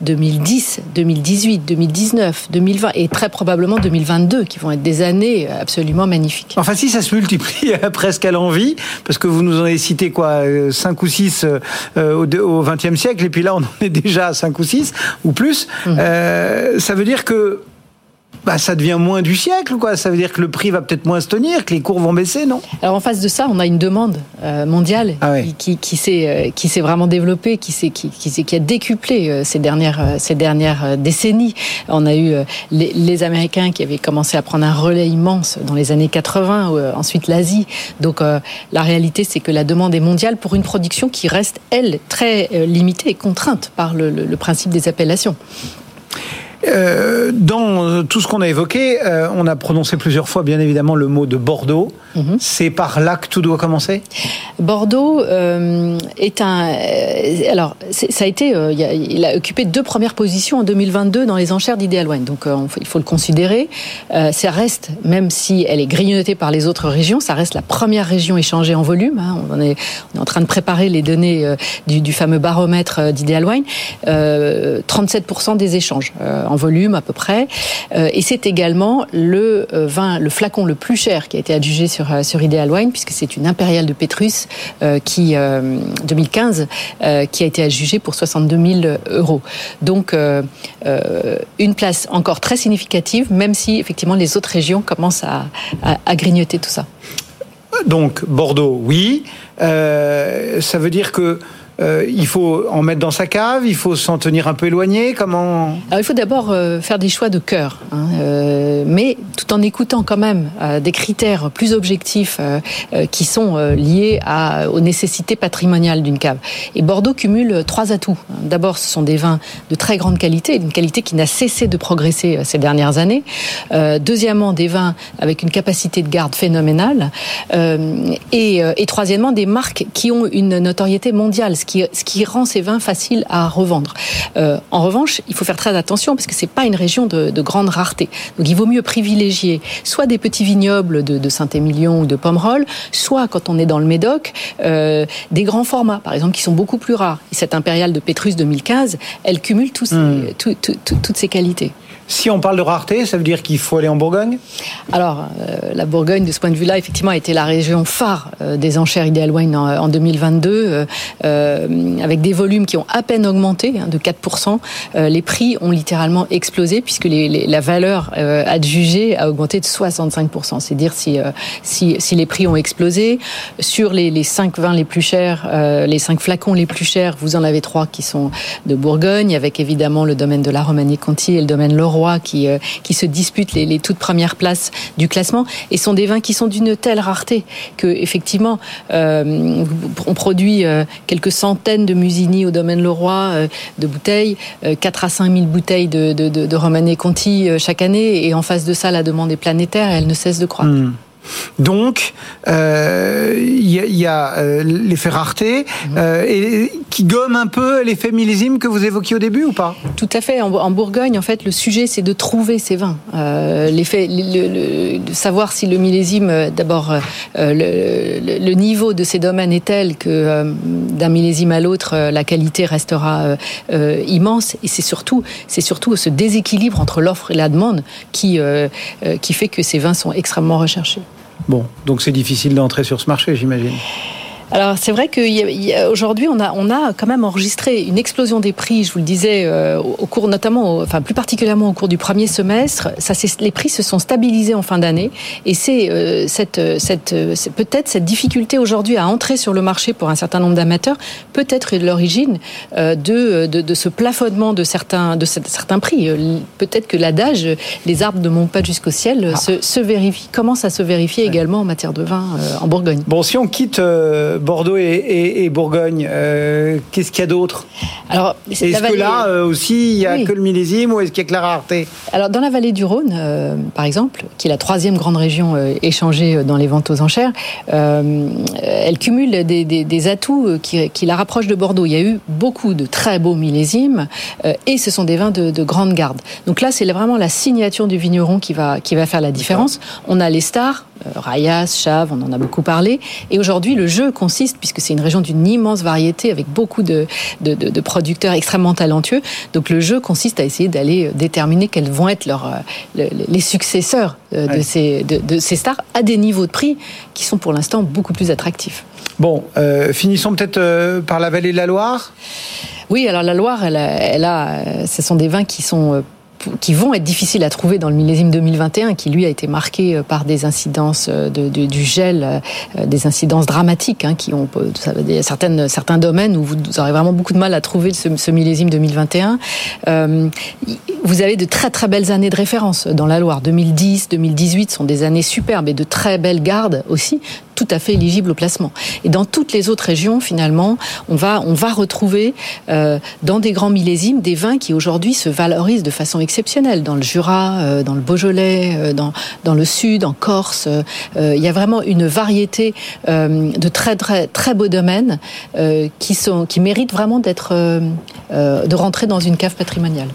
2010, 2018, 2019, 2020 et très probablement 2022 qui vont être des années absolument magnifiques. Enfin, si ça se multiplie presque à l'envie, parce que vous nous en avez cité quoi, 5 ou 6 au XXe siècle, et puis là on en est déjà à 5 ou 6 ou plus, mmh. euh, ça veut dire que bah, ça devient moins du siècle, quoi. Ça veut dire que le prix va peut-être moins se tenir, que les cours vont baisser, non? Alors en face de ça, on a une demande euh, mondiale ah qui, qui, euh, qui s'est vraiment développée, qui, s'est, qui, qui, a décuplé ces dernières, ces dernières décennies. On a eu les, les, Américains qui avaient commencé à prendre un relais immense dans les années 80, ensuite l'Asie. Donc la réalité, c'est que la demande est mondiale pour une production qui reste, elle, très limitée et contrainte par le, le, le principe des appellations. Euh, dans tout ce qu'on a évoqué, euh, on a prononcé plusieurs fois, bien évidemment, le mot de Bordeaux. Mhm. C'est par là que tout doit commencer? Bordeaux euh, est un. alors, ça a été. il a occupé deux premières positions en 2022 dans les enchères d'Ideal Wine. Donc, il faut le considérer. ça reste, même si elle est grignotée par les autres régions, ça reste la première région échangée en volume. Hein. On, est, on, est, en train de préparer les données du, du fameux baromètre d'Ideal Wine. 37% des échanges en volume à peu près. Euh, et c'est également le euh, vin, le flacon le plus cher qui a été adjugé sur euh, sur Ideal Wine puisque c'est une impériale de Pétrus qui 2015 qui a été adjugée pour 62 000 euros. Donc une place encore très significative, même si effectivement les autres régions commencent à, à, grignoter tout ça. Donc Bordeaux, oui. ça veut dire que euh, il faut en mettre dans sa cave, il faut s'en tenir un peu éloigné. Comment Il faut d'abord euh, faire des choix de cœur, hein, euh, mais tout en écoutant quand même des critères plus objectifs qui sont liés aux nécessités patrimoniales d'une cave. Et Bordeaux cumule trois atouts. D'abord, ce sont des vins de très grande qualité, une qualité qui n'a cessé de progresser ces dernières années. deuxièmement, des vins avec une capacité de garde phénoménale. Et, troisièmement, des marques qui ont une notoriété mondiale, qui rend ces vins faciles à revendre. Euh, en revanche, il faut faire très attention parce que c'est pas une région de, grande rareté. Donc il vaut mieux privilégier soit des petits vignobles de, Saint-Émilion ou de Pomerol, soit quand on est dans le Médoc, euh, des grands formats, par exemple, qui sont beaucoup plus rares. Et cette impériale de Pétrus 2015, elle cumule tous hmm. toutes ces qualités. Si on parle de rareté, ça veut dire qu'il faut aller en Bourgogne? Alors, euh, la Bourgogne, de ce point de vue-là, effectivement, a été la région phare euh, des enchères Ideal Wine en, 2022, euh, avec des volumes qui ont à peine augmenté hein, de 4%. les prix ont littéralement explosé, puisque la valeur adjugée a augmenté de 65%. C'est dire si, si, les prix ont explosé. Sur les, les 5 vins les plus chers, les 5 flacons les plus chers, vous en avez trois qui sont de Bourgogne, avec évidemment le domaine de la Romanée-Conti et le domaine Qui, euh, qui se disputent les, toutes premières places du classement et sont des vins qui sont d'une telle rareté que effectivement euh, on produit euh, quelques centaines de musini au domaine Leroy de bouteilles, 4 à 5 000 bouteilles de, de, de, Romanée Conti chaque année et en face de ça la demande est planétaire et elle ne cesse de croître. Hmm. Donc, il euh, y, a, euh, l'effet rareté mhm. euh, et, qui gomme un peu l'effet millésime que vous évoquiez au début ou pas? Tout à fait. En, Bourgogne, en fait, le sujet, c'est de trouver ces vins. l'effet, de savoir si le millésime, d'abord, le, niveau de ces domaines est tel que d'un millésime à l'autre, la qualité restera immense. Et c'est surtout, c'est surtout ce déséquilibre entre l'offre et la demande qui, qui fait que ces vins sont extrêmement recherchés. Bon, donc c'est difficile d'entrer sur ce marché, j'imagine. Alors c'est vrai qu'aujourd'hui on a, on a quand même enregistré une explosion des prix, je vous le disais, euh, au cours notamment, enfin plus particulièrement au cours du premier semestre. Ça, les prix se sont stabilisés en fin d'année et c'est euh, cette, cette, peut-être cette difficulté aujourd'hui à entrer sur le marché pour un certain nombre d'amateurs peut-être l'origine de, de, de, ce plafonnement de certains, de certains prix. Peut-être que l'adage les arbres ne montent pas jusqu'au ciel ah. se, se, vérifie, commence à se vérifier également en matière de vin en Bourgogne? Bon, si on quitte Bordeaux et, Bourgogne. Euh, qu'est-ce qu'il y a d'autre Alors, est-ce que là euh, aussi il y a que le millésime ou est-ce qu'il y a que la rareté Alors dans la vallée du Rhône, euh, par exemple, qui est la troisième grande région échangée dans les ventes aux enchères, elle cumule des, atouts qui, la rapprochent de Bordeaux. Il y a eu beaucoup de très beaux millésimes et ce sont des vins de, grande garde. Donc là, c'est vraiment la signature du vigneron qui va qui va faire la différence. On a les stars, Rayas, Chave, on en a beaucoup parlé, et aujourd'hui le jeu consiste, puisque c'est une région d'une immense variété avec beaucoup de, de, producteurs extrêmement talentueux, donc le jeu consiste à essayer d'aller euh, déterminer quels vont être leurs, euh, les successeurs euh, de, ces, de, ces stars à des niveaux de prix qui sont pour l'instant beaucoup plus attractifs. Bon, finissons peut-être par la vallée de la Loire. Oui, alors la Loire, elle elle a, ce sont des vins qui sont qui vont être difficiles à trouver dans le millésime 2021, qui lui a été marqué euh, par des incidences euh, du gel, euh, des incidences dramatiques, hein, qui ont ça, certaines, certains domaines où vous aurez vraiment beaucoup de mal à trouver ce, millésime 2021. Euh, vous avez de très très belles années de référence dans la Loire. 2010, 2018 sont des années superbes et de très belles gardes aussi tout à fait éligible au placement. Et dans toutes les autres régions, finalement, on va, on va retrouver euh, dans des grands millésimes des vins qui aujourd'hui se valorisent de façon exceptionnelle. Dans le Jura, euh, dans le Beaujolais, euh, dans, dans le Sud, en Corse, il y a vraiment une variété de très très très beaux domaines qui sont qui méritent vraiment d'être de rentrer dans une cave patrimoniale.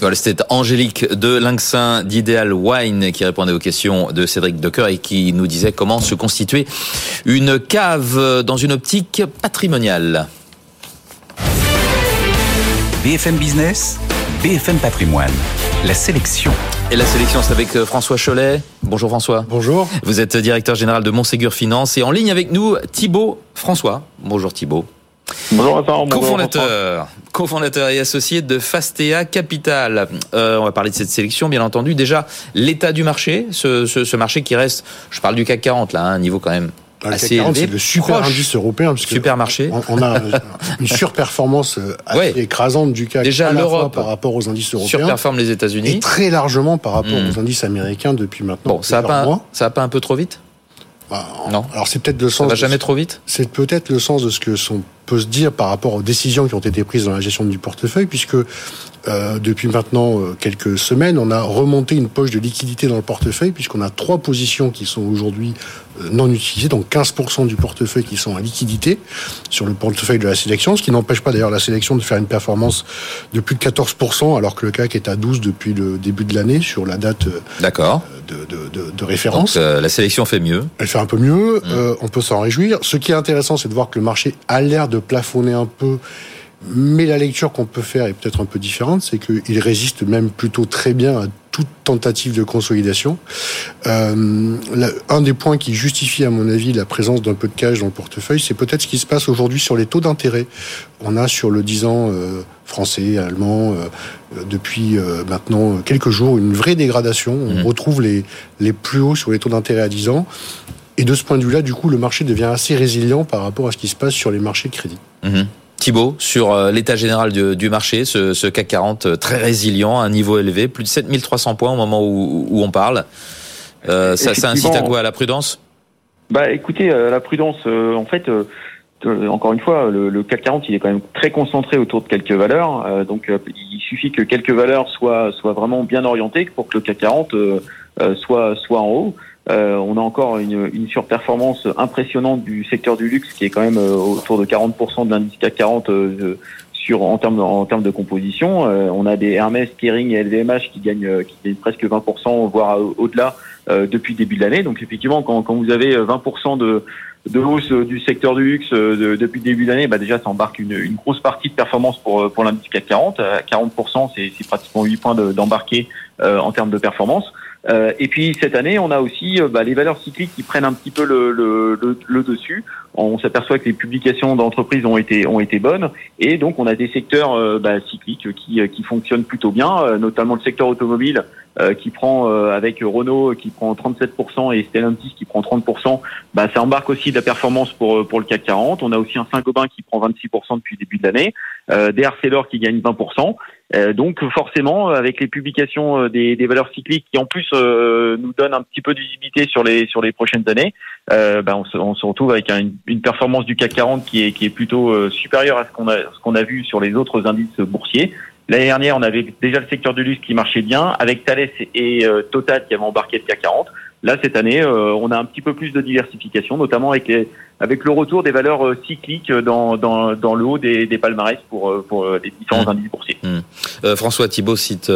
Voilà, c'était Angélique de Linksin d'Ideal Wine qui répondait aux questions de Cédric Decoeur et qui nous disait comment se constituer une cave dans une optique patrimoniale. BFM Business, BFM Patrimoine, la sélection. Et la sélection, c'est avec euh, François Cholet. Bonjour François. Bonjour. Vous êtes directeur général de Montségur Finance et en ligne avec nous Thibault François. Bonjour Thibault. Bonjour Cofondateur, cofondateur et associé de Fastea Capital. Euh, on va parler de cette sélection, bien entendu. Déjà, l'état du marché, ce, marché qui reste, je parle du CAC 40 là, à un niveau quand même le CAC 40, c'est le super indice européen. Parce super marché. On, a une surperformance euh, assez écrasante du CAC Déjà, l'Europe par rapport aux indices européens. Surperforme les États-Unis. Et très largement par rapport hmm. aux indices américains depuis maintenant. Bon, ça va pas, ça pas un peu trop vite bah, non. Alors c'est peut-être le sens. Ça va jamais trop vite. C'est peut-être le sens de ce que sont peut se dire par rapport aux décisions qui ont été prises dans la gestion du portefeuille, puisque euh, depuis maintenant euh, quelques semaines, on a remonté une poche de liquidité dans le portefeuille, puisqu'on a trois positions qui sont aujourd'hui euh, non utilisées, donc 15% du portefeuille qui sont à liquidité sur le portefeuille de la sélection, ce qui n'empêche pas d'ailleurs la sélection de faire une performance de plus de 14%, alors que le CAC est à 12 depuis le début de l'année sur la date D'accord. De, de, de, de, référence. Donc, la sélection fait mieux. Elle fait un peu mieux, mmh. on peut s'en réjouir. Ce qui est intéressant, c'est de voir que le marché a l'air de plafonner un peu. Mais la lecture qu'on peut faire est peut-être un peu différente, c'est qu'il résiste même plutôt très bien à toute tentative de consolidation. Euh, un des points qui justifie, à mon avis, la présence d'un peu de cash dans le portefeuille, c'est peut-être ce qui se passe aujourd'hui sur les taux d'intérêt. On a sur le 10 ans euh, français, allemand, euh, depuis maintenant quelques jours, une vraie dégradation. On mmh. retrouve les, les plus hauts sur les taux d'intérêt à 10 ans. Et de ce point de vue-là, du coup, le marché devient assez résilient par rapport à ce qui se passe sur les marchés de crédit. Mmh. Thibault, sur euh, l'état général du, marché, ce, CAC 40 euh, très résilient, à un niveau élevé, plus de 7300 points au moment où, on parle. Euh, ça, ça, incite à quoi À la prudence? Bah écoutez, la prudence, en fait, encore une fois, le, CAC 40, il est quand même très concentré autour de quelques valeurs. donc il suffit que quelques valeurs soient, soient vraiment bien orientées pour que le CAC 40 soit, soit en haut. Euh, on a encore une, une, surperformance impressionnante du secteur du luxe qui est quand même euh, autour de 40% de l'indice CAC 40 euh, sur en termes en termes de composition. on a des Hermès, Kering et LVMH qui gagnent qui gagnent presque 20% voire au-delà depuis le début de l'année. Donc effectivement quand, quand vous avez 20% de de hausse du secteur du luxe depuis le début de l'année, bah déjà ça embarque une, une, grosse partie de performance pour pour l'indice CAC 40. 40%, c'est pratiquement 8 points d'embarquer en termes de performance. Euh, et puis cette année, on a aussi bah, les valeurs cycliques qui prennent un petit peu le, le, le, dessus. On s'aperçoit que les publications d'entreprises ont été ont été bonnes, et donc on a des secteurs bah, cycliques qui qui fonctionnent plutôt bien, notamment le secteur automobile qui prend avec Renault qui prend 37% et Stellantis qui prend 30%. Bah, ça embarque aussi de la performance pour pour le CAC 40. On a aussi un Saint-Gobain qui prend 26% depuis le début de l'année, euh, des Arcelor qui gagnent 20%. Euh, donc forcément, avec les publications euh, des, valeurs cycliques qui en plus euh, nous donnent un petit peu de visibilité sur les sur les prochaines années, euh, ben on, se, retrouve avec un, une performance du CAC 40 qui est qui est plutôt supérieure à ce qu'on a ce qu'on a vu sur les autres indices boursiers. L'année dernière, on avait déjà le secteur du luxe qui marchait bien, avec Thales et Total qui avaient embarqué le CAC 40. Là, cette année, on a un petit peu plus de diversification, notamment avec les, avec le retour des valeurs euh, cycliques dans, dans, dans le haut des, des palmarès pour, euh, pour euh, les différents mmh. indices boursiers. Mmh. François Thibault cite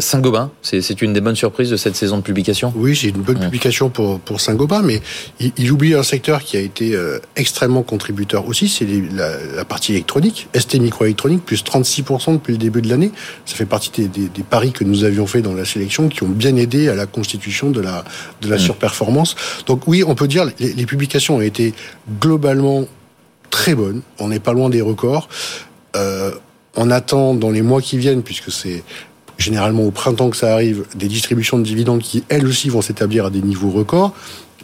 Saint-Gobain. C'est une des bonnes surprises de cette saison de publication? Oui, c'est une bonne mmh. publication pour, pour Saint-Gobain, mais il, il, oublie un secteur qui a été extrêmement contributeur aussi, c'est la, la, partie électronique. ST Microélectronique, plus 36% depuis le début de l'année. Ça fait partie des, des, des, paris que nous avions fait dans la sélection qui ont bien aidé à la constitution de la, de la surperformance. Donc oui, on peut dire les, les publications ont été globalement très bonne. On n'est pas loin des records. Euh, on attend dans les mois qui viennent, puisque c'est généralement au printemps que ça arrive, des distributions de dividendes qui, elles aussi, vont s'établir à des niveaux records.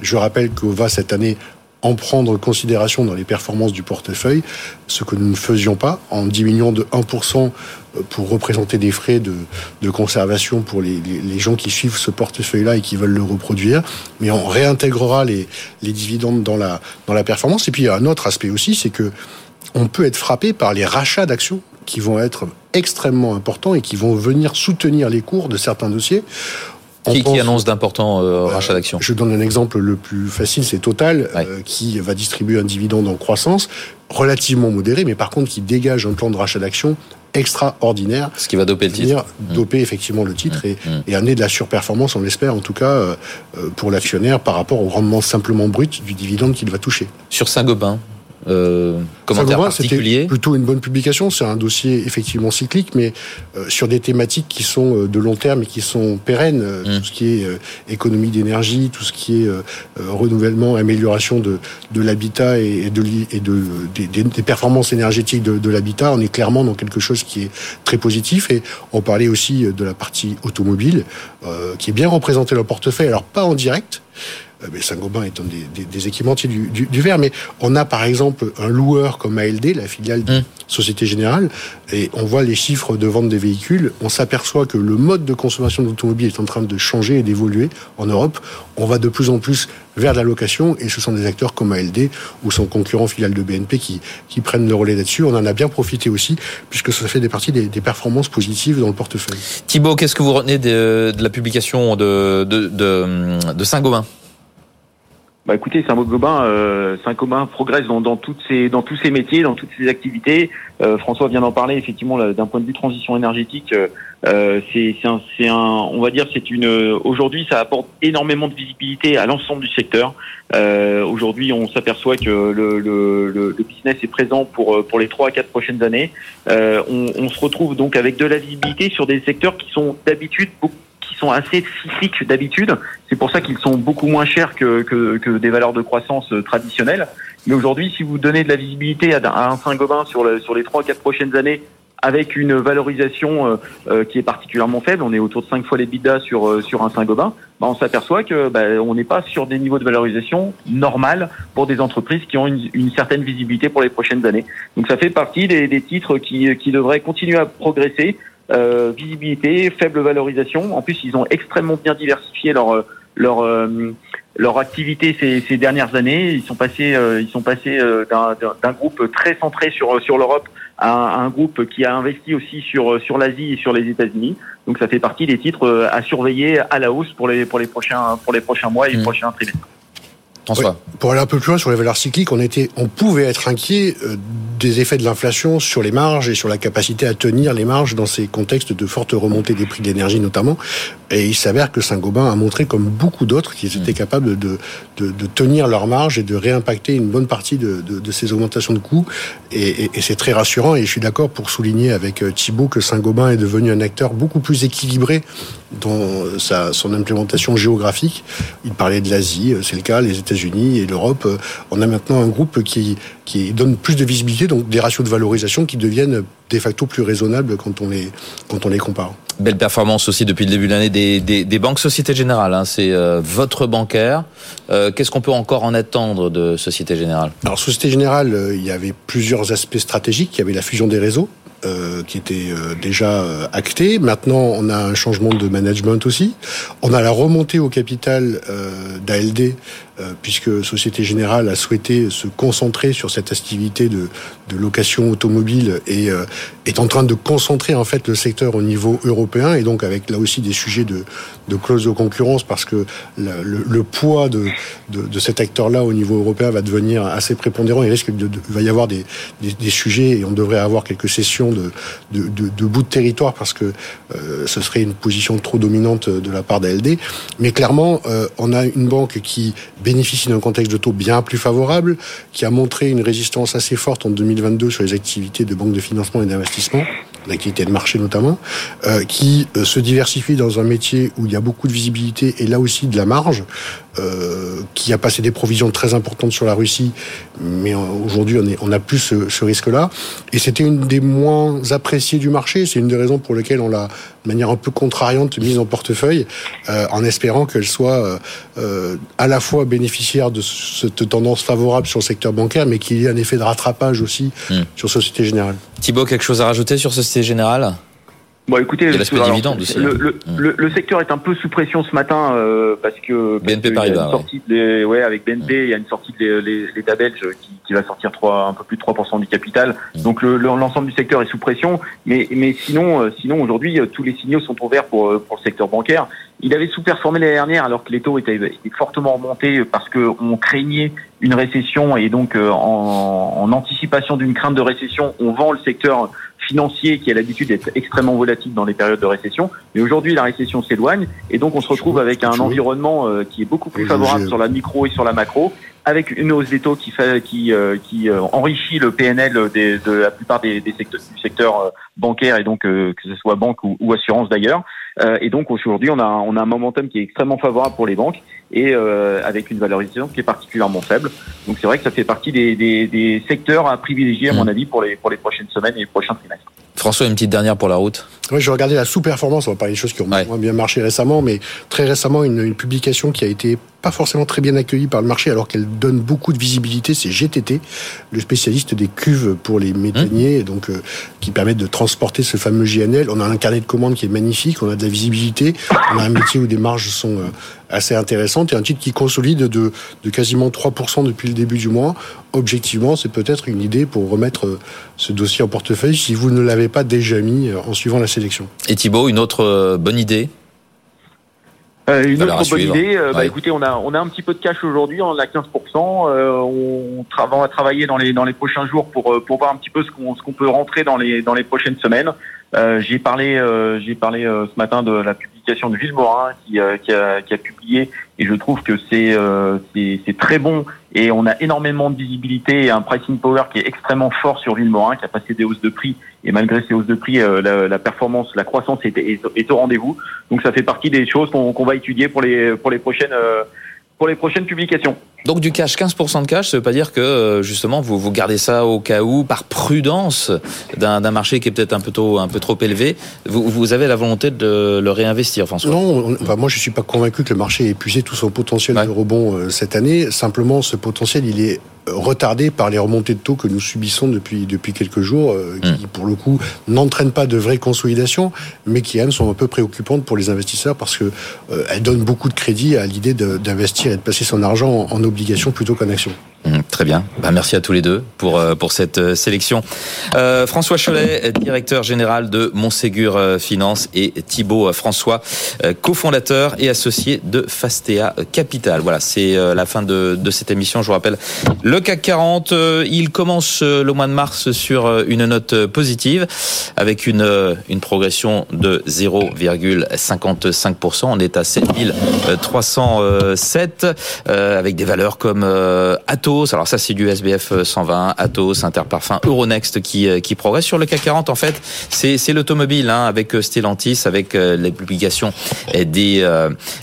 Je rappelle va cette année, en prendre considération dans les performances du portefeuille, ce que nous ne faisions pas en diminuant de 1% pour représenter des frais de, conservation pour les, gens qui suivent ce portefeuille-là et qui veulent le reproduire. Mais on réintégrera les, dividendes dans la, dans la performance. Et puis il y a un autre aspect aussi, c'est que on peut être frappé par les rachats d'actions qui vont être extrêmement importants et qui vont venir soutenir les cours de certains dossiers. Qui, qui, annonce d'importants euh, rachats d'actions Je donne un exemple le plus facile, c'est Total, euh, qui va distribuer un dividende en croissance relativement modéré, mais par contre qui dégage un plan de rachat d'actions extraordinaire. Ce qui va doper le titre. Mmh. Doper effectivement le titre et, mmh. et, amener de la surperformance, on l'espère en tout cas, euh, pour l'actionnaire par rapport au rendement simplement brut du dividende qu'il va toucher. Sur Saint-Gobain, euh, commentaire particulier Plutôt une bonne publication. C'est un dossier effectivement cyclique, mais euh, sur des thématiques qui sont euh, de long terme et qui sont pérennes. Euh, mmh. Tout ce qui est économie d'énergie, tout ce qui est renouvellement, amélioration de, de l'habitat et de, et de des, des, performances énergétiques de, de l'habitat. On est clairement dans quelque chose qui est très positif. Et on parlait aussi de la partie automobile, qui est bien représentée dans le portefeuille. Alors pas en direct mais Saint-Gobain est un des, des, des équipementiers du, du, du, verre, mais on a par exemple un loueur comme ALD, la filiale de mmh. Société Générale, et on voit les chiffres de vente des véhicules, on s'aperçoit que le mode de consommation de l'automobile est en train de changer et d'évoluer en Europe. On va de plus en plus vers la location, et ce sont des acteurs comme ALD ou son concurrent filiale de BNP qui, qui prennent le relais là-dessus. On en a bien profité aussi, puisque ça fait des parties des, des performances positives dans le portefeuille. Thibault, qu'est-ce que vous retenez de, de la publication de, de, de, de Saint-Gobain? Bah écoutez, Saint-Gobain, euh, Saint-Gobain progresse dans, dans, toutes ces, dans tous ses métiers, dans toutes ses activités. Euh, François vient d'en parler. Effectivement, d'un point de vue transition énergétique, euh, c'est un, un, on va dire, c'est une. Aujourd'hui, ça apporte énormément de visibilité à l'ensemble du secteur. Euh, aujourd'hui, on s'aperçoit que le, le, le, business est présent pour pour les trois à quatre prochaines années. Euh, on, on se retrouve donc avec de la visibilité sur des secteurs qui sont d'habitude beaucoup sont assez cycliques d'habitude. C'est pour ça qu'ils sont beaucoup moins chers que, que, que, des valeurs de croissance euh, traditionnelles. Mais aujourd'hui, si vous donnez de la visibilité à un Saint-Gobain sur, le, sur les trois quatre prochaines années, avec une valorisation euh, euh, qui est particulièrement faible, on est autour de 5 fois les bidas sur euh, sur un Saint-Gobain, bah, on s'aperçoit que bah, on n'est pas sur des niveaux de valorisation normales pour des entreprises qui ont une, une, certaine visibilité pour les prochaines années. Donc ça fait partie des, des titres qui, qui devraient continuer à progresser euh, visibilité, faible valorisation. En plus, ils ont extrêmement bien diversifié leur leur euh, leur activité ces, ces, dernières années. Ils sont passés euh, ils sont passés euh, d'un groupe très centré sur sur l'Europe à un, à un, groupe qui a investi aussi sur sur l'Asie et sur les États-Unis. Donc ça fait partie des titres à surveiller à la hausse pour les pour les prochains pour les prochains mois et les mmh. prochains trimestres. François. pour aller un peu plus loin sur les valeurs cycliques, on était, on pouvait être inquiet euh, des effets de l'inflation sur les marges et sur la capacité à tenir les marges dans ces contextes de forte remontée des prix de l'énergie notamment. Et il s'avère que Saint-Gobain a montré, comme beaucoup d'autres, qu'ils étaient capables de, de, de, tenir leurs marges et de réimpacter une bonne partie de, de, de ces augmentations de coûts. Et, et, et c'est très rassurant. Et je suis d'accord pour souligner avec euh, Thibault que Saint-Gobain est devenu un acteur beaucoup plus équilibré dans sa, son implémentation géographique. Il parlait de l'Asie, euh, c'est le cas, les États-Unis et l'Europe. On a maintenant un groupe qui, qui donne plus de visibilité, donc des ratios de valorisation qui deviennent de facto plus raisonnables quand on les, quand on les compare. Belle performance aussi depuis le début de l'année des, des, des, banques Société Générale. Hein, c'est euh, votre bancaire. Euh, Qu'est-ce qu'on peut encore en attendre de Société Générale? Alors Société Générale, euh, il y avait plusieurs aspects stratégiques. Il y avait la fusion des réseaux. Euh, qui était euh, déjà euh, acté. Maintenant, on a un changement de management aussi. On a la remontée au capital d'ALD, puisque Société Générale a souhaité se concentrer sur cette activité de, location automobile et est en train de concentrer en fait le secteur au niveau européen et donc avec là aussi des sujets de, de clause de concurrence parce que le, le, le poids de, de, de cet acteur-là au niveau européen va devenir assez prépondérant. Il risque de, de va y avoir des, des, des sujets et on devrait avoir quelques sessions de, de, de, de bout de territoire parce que euh, ce serait une position trop dominante de la part d'ALD. Mais clairement, euh, on a une banque qui bénéficie d'un contexte de taux bien plus favorable, qui a montré une résistance assez forte en 2022 sur les activités de banque de financement et d'investissement l'activité de marché notamment, euh, qui euh, se diversifie dans un métier où il y a beaucoup de visibilité et là aussi de la marge, euh, qui a passé des provisions très importantes sur la Russie, mais aujourd'hui on, est, on a plus ce, ce risque-là. Et c'était une des moins appréciées du marché, c'est une des raisons pour lesquelles on l'a de manière un peu contrariante mise en portefeuille, euh, en espérant qu'elle soit euh, à la fois bénéficiaire de cette tendance favorable sur le secteur bancaire, mais qu'il y ait un effet de rattrapage aussi mmh. sur Société Générale. Thibault, quelque chose à rajouter sur Société Générale? Bon, écoutez, le, alors, aussi, le, le, mmh. le, le, secteur est un peu sous pression ce matin euh, parce que BNP parce Paribas, sortie ouais. De, ouais. avec BNP, il y a une sortie de l'État belge qui, qui, va sortir 3, un peu plus de 3% du capital. Mmh. Donc l'ensemble du secteur est sous pression, mais, mais sinon, euh, sinon aujourd'hui, euh, tous les signaux sont ouverts pour, euh, pour le secteur bancaire. Il avait sous-performé l'année dernière alors que les taux étaient, étaient fortement remontés parce que on craignait une récession et donc en, en anticipation d'une crainte de récession, on vend le secteur financier qui a l'habitude d'être extrêmement volatile dans les périodes de récession. Mais aujourd'hui, la récession s'éloigne et donc on se retrouve avec un environnement qui est beaucoup plus favorable sur la micro et sur la macro avec une hausse des taux qui fait, qui, euh, qui euh, enrichit le PNL des, de la plupart des, des secteurs, du secteur euh, bancaire et donc que ce soit banque ou, ou assurance d'ailleurs. et donc aujourd'hui, on a, on a un momentum qui est extrêmement favorable pour les banques et avec une valorisation qui est particulièrement faible. Donc c'est vrai que ça fait partie des, des, des secteurs à privilégier à mon avis pour les, pour les prochaines semaines et les prochains trimestres. François, une petite dernière pour la route. Oui, je regardais la sous-performance. On va parler des choses qui ont ouais. moins bien marché récemment, mais très récemment, une, une publication qui a été pas forcément très bien accueillie par le marché, alors qu'elle donne beaucoup de visibilité. C'est GTT, le spécialiste des cuves pour les méthaniers, mmh. donc euh, qui permettent de transporter ce fameux JNL. On a un carnet de commandes qui est magnifique. On a de la visibilité. On a un métier où des marges sont euh, assez intéressantes et un titre qui consolide de, de quasiment 3% depuis le début du mois. Objectivement, c'est peut-être une idée pour remettre euh, ce dossier en portefeuille si vous ne l'avez pas déjà mis en suivant la sélection. Et Thibault, une autre bonne idée? Euh, une autre bonne idée, euh, bah, ouais. écoutez, on a on a un petit peu de cash aujourd'hui, on a 15%. Euh, on, tra on va travailler dans les dans les prochains jours pour euh, pour voir un petit peu ce qu'on ce qu'on peut rentrer dans les dans les prochaines semaines. Euh, j'ai parlé j'ai parlé ce matin de la publication de Villemorin qui qui a, qui a publié et je trouve que c'est très bon et on a énormément de visibilité et un pricing power qui est extrêmement fort sur Villemorin qui a passé des hausses de prix et malgré ces hausses de prix, euh, la, la, performance, la croissance est, est, au rendez-vous. Donc ça fait partie des choses qu'on qu va étudier pour les pour les prochaines euh, pour les prochaines publications. Donc du cash, 15% de cash, ça veut pas dire que euh, justement vous vous gardez ça au cas où, par prudence d'un marché qui est peut-être un peu trop un peu trop élevé. Vous, vous avez la volonté de le réinvestir, François? Non, enfin, moi je suis pas convaincu que le marché ait épuisé tout son potentiel ouais. de rebond euh, cette année. Simplement, ce potentiel, il est retardé par les remontées de taux que nous subissons depuis depuis quelques jours, euh, qui mmh. pour le coup n'entraînent pas de vraie consolidation, mais qui elles sont un peu préoccupantes pour les investisseurs parce que euh, elles donnent beaucoup de crédit à l'idée d'investir et de passer son argent en, en obligation plutôt qu'en action. Mmh, très bien. Bah, merci à tous les deux pour, euh, pour cette euh, sélection. Euh, François Cholet, directeur général de Montségur Finance et Thibaut François, cofondateur et associé de Fastea Capital. Voilà, c'est la fin de, de cette émission. Je vous rappelle, le CAC 40, il commence le mois de mars sur une note positive avec une, une progression de 0,55%. On est à 7307 avec des valeurs comme Atos, alors ça c'est du SBF 120, Atos, Interparfum, Euronext qui euh, qui progresse sur le CAC 40 en fait, c'est l'automobile hein, avec euh, Stellantis avec euh, la publication des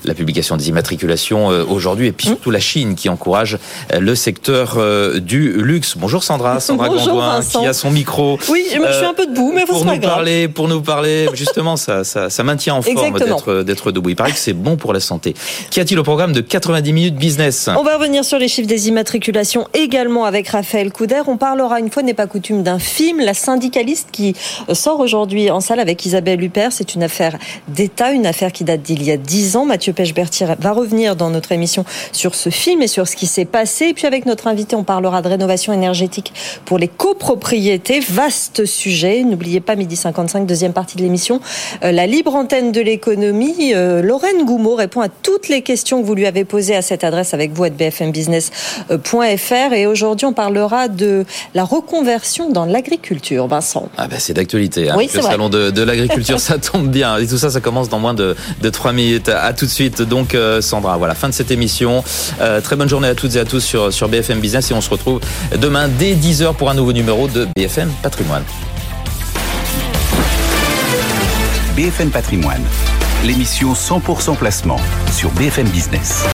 la publication des immatriculations aujourd'hui et puis surtout la Chine qui encourage le secteur du luxe. Bonjour Sandra, Sandra Gondouin qui a son micro. Oui, je suis un peu debout mais pour nous parler pour nous parler justement ça ça, ça maintient en forme d'être d'être debout. Il paraît que c'est bon pour la santé. Qu'y a-t-il au programme de 90 minutes business? On va revenir sur les chiffres des immatriculations également avec Raphaël Couder. On parlera une fois n'est pas coutume d'un film, La syndicaliste qui sort aujourd'hui en salle avec Isabelle Huppert. C'est une affaire d'État, une affaire qui date d'il y a dix ans. Mathieu Pechbertier va revenir dans notre émission sur ce film et sur ce qui s'est passé. Et puis avec notre invité, on parlera de rénovation énergétique pour les copropriétés. Vaste sujet. N'oubliez pas, midi 55, deuxième partie de l'émission, euh, la libre antenne de l'économie. Euh, Lorraine Goumeau répond à toutes les questions que vous lui avez posées à cette adresse avec vous à bfmbusiness.fr et aujourd'hui on parlera de la reconversion dans l'agriculture, Vincent. Ah ben c'est d'actualité, hein. le salon de, l'agriculture, ça tombe bien. Et tout ça, ça commence dans moins de, de 3 minutes. À tout de suite, donc euh, Sandra, voilà, fin de cette émission. Euh, très bonne journée à toutes et à tous sur, sur BFM Business et on se retrouve demain dès 10h pour un nouveau numéro de BFM Patrimoine. BFM Patrimoine, l'émission 100% placement sur BFM Business.